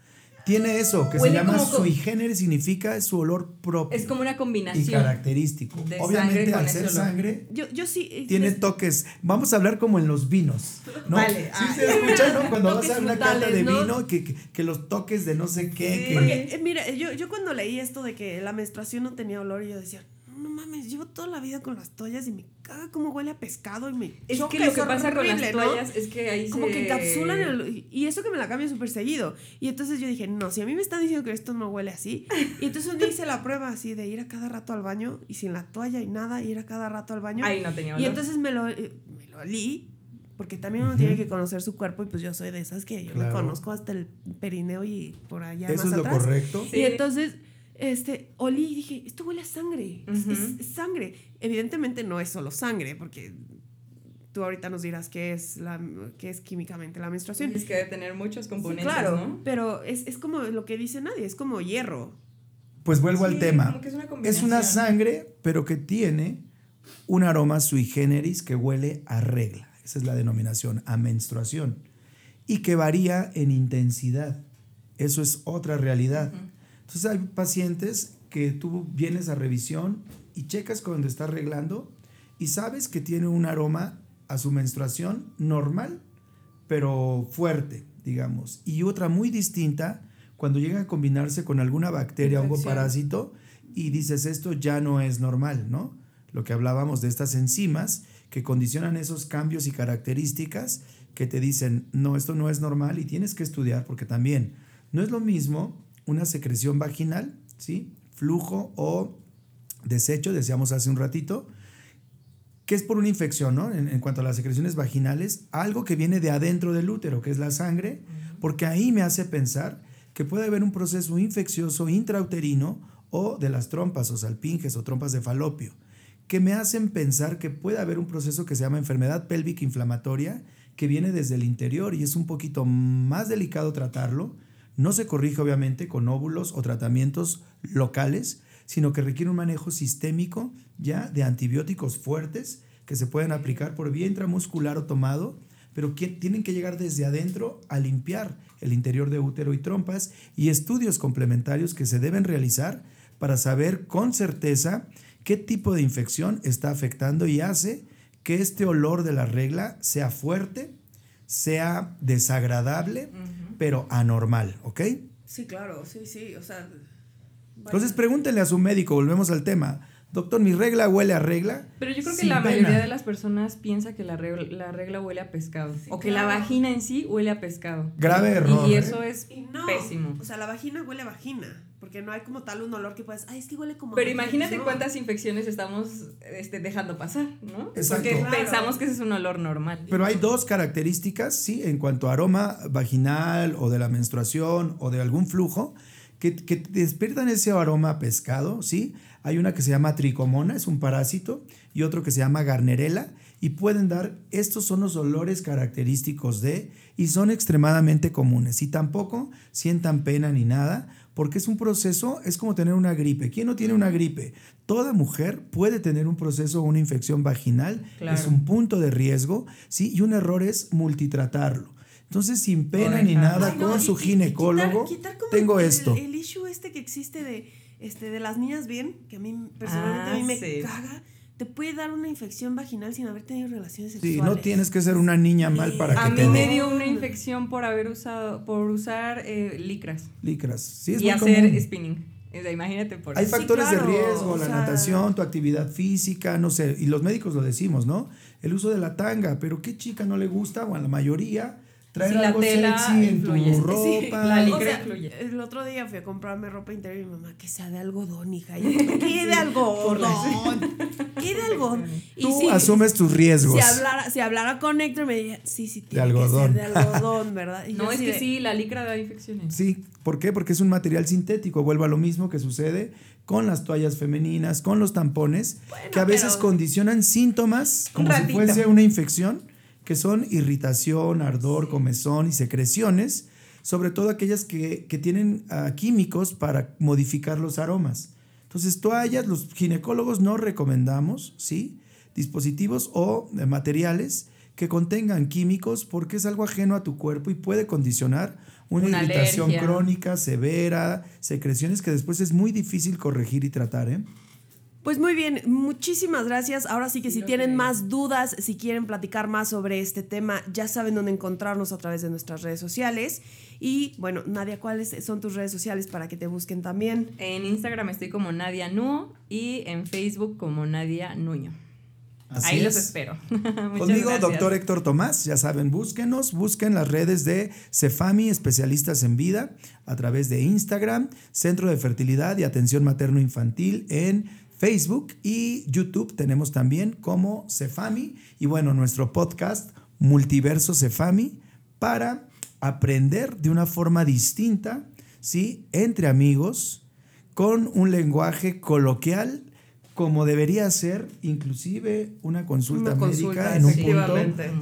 Tiene eso, que
Huele
se llama sui generis, significa su olor propio
Es como una
y
combinación.
característico.
de
Obviamente,
sangre
al ser sangre,
Yo, yo sí. eh,
tiene
les-
toques. Vamos a hablar como en los vinos. ¿no?
Vale,
Sí,
ah.
se escucha, ¿no? Cuando vas a una cata de
¿no?
vino, que, que, que los toques de no sé qué.
Sí.
que-
Porque, eh, mira, yo, yo cuando leí esto de que la menstruación no tenía olor, yo decía, no mames, llevo toda la vida con las toallas y me caga cómo huele a pescado y me
Es que lo que pasa con las
horrible, ¿no?
toallas es que ahí
Como
se...
que encapsulan el, y eso que me la cambio súper seguido. Y entonces yo dije, no, si a mí me están diciendo que esto no huele así. Y entonces un día hice la prueba así de ir a cada rato al baño y sin la toalla y nada, ir a cada rato al baño.
Ahí no tenía olor.
y entonces me lo, eh, me lo olí, porque también uno tiene que conocer su cuerpo y pues yo soy de esas que yo me
Claro.
conozco hasta el perineo y por allá
Eso
más
es lo
atrás.
correcto.
Sí.
Y entonces, este, olí y dije, esto huele a sangre. es-
Ujú.
es, es sangre. Evidentemente no es solo sangre, porque tú ahorita nos dirás qué es, la, qué es químicamente la menstruación.
Es que debe tener muchos
Sí,
componentes,
claro,
¿no?
pero es, es como lo que dice nadie, es como hierro.
Pues vuelvo al
Sí,
tema.
como que es una
Es una sangre, pero que tiene un aroma sui generis que huele a regla. Esa es la denominación, a menstruación. Y que varía en intensidad. Eso es otra realidad. Entonces hay pacientes que tú vienes a revisión y checas cuando está arreglando y sabes que tiene un aroma a su menstruación normal, pero fuerte, digamos. Y otra muy distinta cuando llega a combinarse con alguna bacteria o parásito y dices esto ya no es normal, ¿no? Lo que hablábamos de estas enzimas que condicionan esos cambios y características que te dicen, no, esto no es normal y tienes que estudiar porque también no es lo mismo una secreción vaginal, ¿sí? Flujo o desecho, decíamos hace un ratito, que es por una infección, ¿no? En, en cuanto a las secreciones vaginales, algo que viene de adentro del útero, que es la sangre, porque ahí me hace pensar que puede haber un proceso infeccioso intrauterino o de las trompas o salpinges o trompas de falopio, que me hacen pensar que puede haber un proceso que se llama enfermedad pélvica inflamatoria que viene desde el interior y es un poquito más delicado tratarlo. No se corrige obviamente con óvulos o tratamientos locales, sino que requiere un manejo sistémico ya de antibióticos fuertes que se pueden aplicar por vía intramuscular o tomado, pero que tienen que llegar desde adentro a limpiar el interior de útero y trompas y estudios complementarios que se deben realizar para saber con certeza qué tipo de infección está afectando y hace que este olor de la regla sea fuerte, sea desagradable, pero anormal, ¿ok?
Sí, claro, sí, sí, o sea...
Entonces pregúntenle a su médico, volvemos al tema. Doctor, mi regla huele a regla.
Pero yo creo que la mayoría de las personas piensa que la regla, la regla huele a pescado. o que la vagina en sí huele a pescado.
Grave error.
Y
¿eh?
eso es pésimo.
O sea, la vagina huele a vagina. Porque no hay como tal un olor que puedas. Ay, es que huele como.
Pero imagínate cuántas infecciones estamos este, dejando pasar, ¿no?
Exacto.
Porque pensamos que ese es un olor normal.
Pero hay dos características, sí, en cuanto a aroma vaginal o de la menstruación o de algún flujo, que, que despiertan ese aroma a pescado, ¿sí? Hay una que se llama tricomona, es un parásito, y otro que se llama garnerela, y pueden dar, estos son los olores característicos de, y son extremadamente comunes, y tampoco sientan pena ni nada, porque es un proceso, es como tener una gripe. ¿Quién no tiene una gripe? Toda mujer puede tener un proceso o una infección vaginal, es un punto de riesgo, ¿sí? Y un error es multitratarlo. Entonces, sin pena ni nada, con su ginecólogo, tengo esto.
El issue este que existe de este, de las niñas bien, que a mí personalmente a mí me ah, caga, te puede dar una infección vaginal sin haber tenido relaciones sexuales.
Sí, no tienes que ser una niña mal para que
a
te
A mí me dio una infección por haber usado, por usar eh, licras.
Licras, sí, es
Y hacer spinning. imagínate por
Hay factores de riesgo, la natación, tu actividad física, no sé, y los médicos lo decimos, ¿no? El uso de la tanga, pero ¿qué chica no le gusta? O a la mayoría, traer algo la tela sexy en tu ropa.
la licra influye.
El otro día fui a comprarme ropa interior y mi mamá, que sea de algodón, hija. ¿Qué de algodón? ¿Qué de algodón?
Tú asumes tus riesgos.
Si hablara, si hablara con Héctor me diría, sí, sí, tiene de algodón. que ser de algodón, ¿verdad?
no, es que sí, la licra da infecciones.
Sí, ¿por qué? Porque es un material sintético. Vuelvo a lo mismo que sucede con las toallas femeninas, con los tampones, que a veces condicionan síntomas como si fuese una infección que son irritación, ardor, comezón y secreciones, sobre todo aquellas que, tienen ah, químicos para modificar los aromas. Entonces, toallas, los ginecólogos no recomendamos, ¿sí? Dispositivos o eh, materiales que contengan químicos porque es algo ajeno a tu cuerpo y puede condicionar una, irritación crónica, severa, secreciones que después es muy difícil corregir y tratar, ¿eh?
Pues muy bien, muchísimas gracias. Ahora sí que si tienen más dudas, si quieren platicar más sobre este tema, ya saben dónde encontrarnos a través de nuestras redes sociales. Y bueno, Nadia, ¿cuáles son tus redes sociales para que te busquen también?
En Instagram estoy como Nadia Nuo y en Facebook como Nadia Nuño. Ahí los espero.
Conmigo, doctor Héctor Tomás, ya saben, búsquenos, busquen las redes de Cefami, especialistas en vida, a través de Instagram, Centro de Fertilidad y Atención Materno Infantil en Facebook y YouTube tenemos también como Cefami y bueno, nuestro podcast Multiverso Cefami para aprender de una forma distinta, ¿sí? Entre amigos, con un lenguaje coloquial como debería ser inclusive una consulta, médica en un punto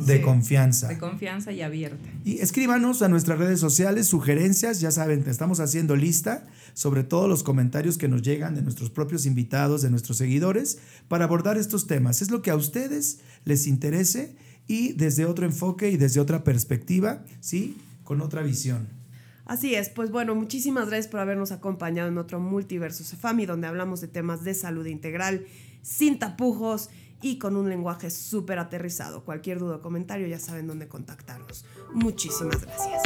de confianza.
De confianza y abierta.
Y escríbanos a nuestras redes sociales sugerencias, ya saben, estamos haciendo lista sobre todos los comentarios que nos llegan de nuestros propios invitados, de nuestros seguidores, para abordar estos temas. Es lo que a ustedes les interese y desde otro enfoque y desde otra perspectiva, ¿sí? Con otra visión.
Así es, pues bueno, muchísimas gracias por habernos acompañado en otro Multiverso Cefami, donde hablamos de temas de salud integral, sin tapujos y con un lenguaje súper aterrizado. Cualquier duda o comentario ya saben dónde contactarnos. Muchísimas gracias.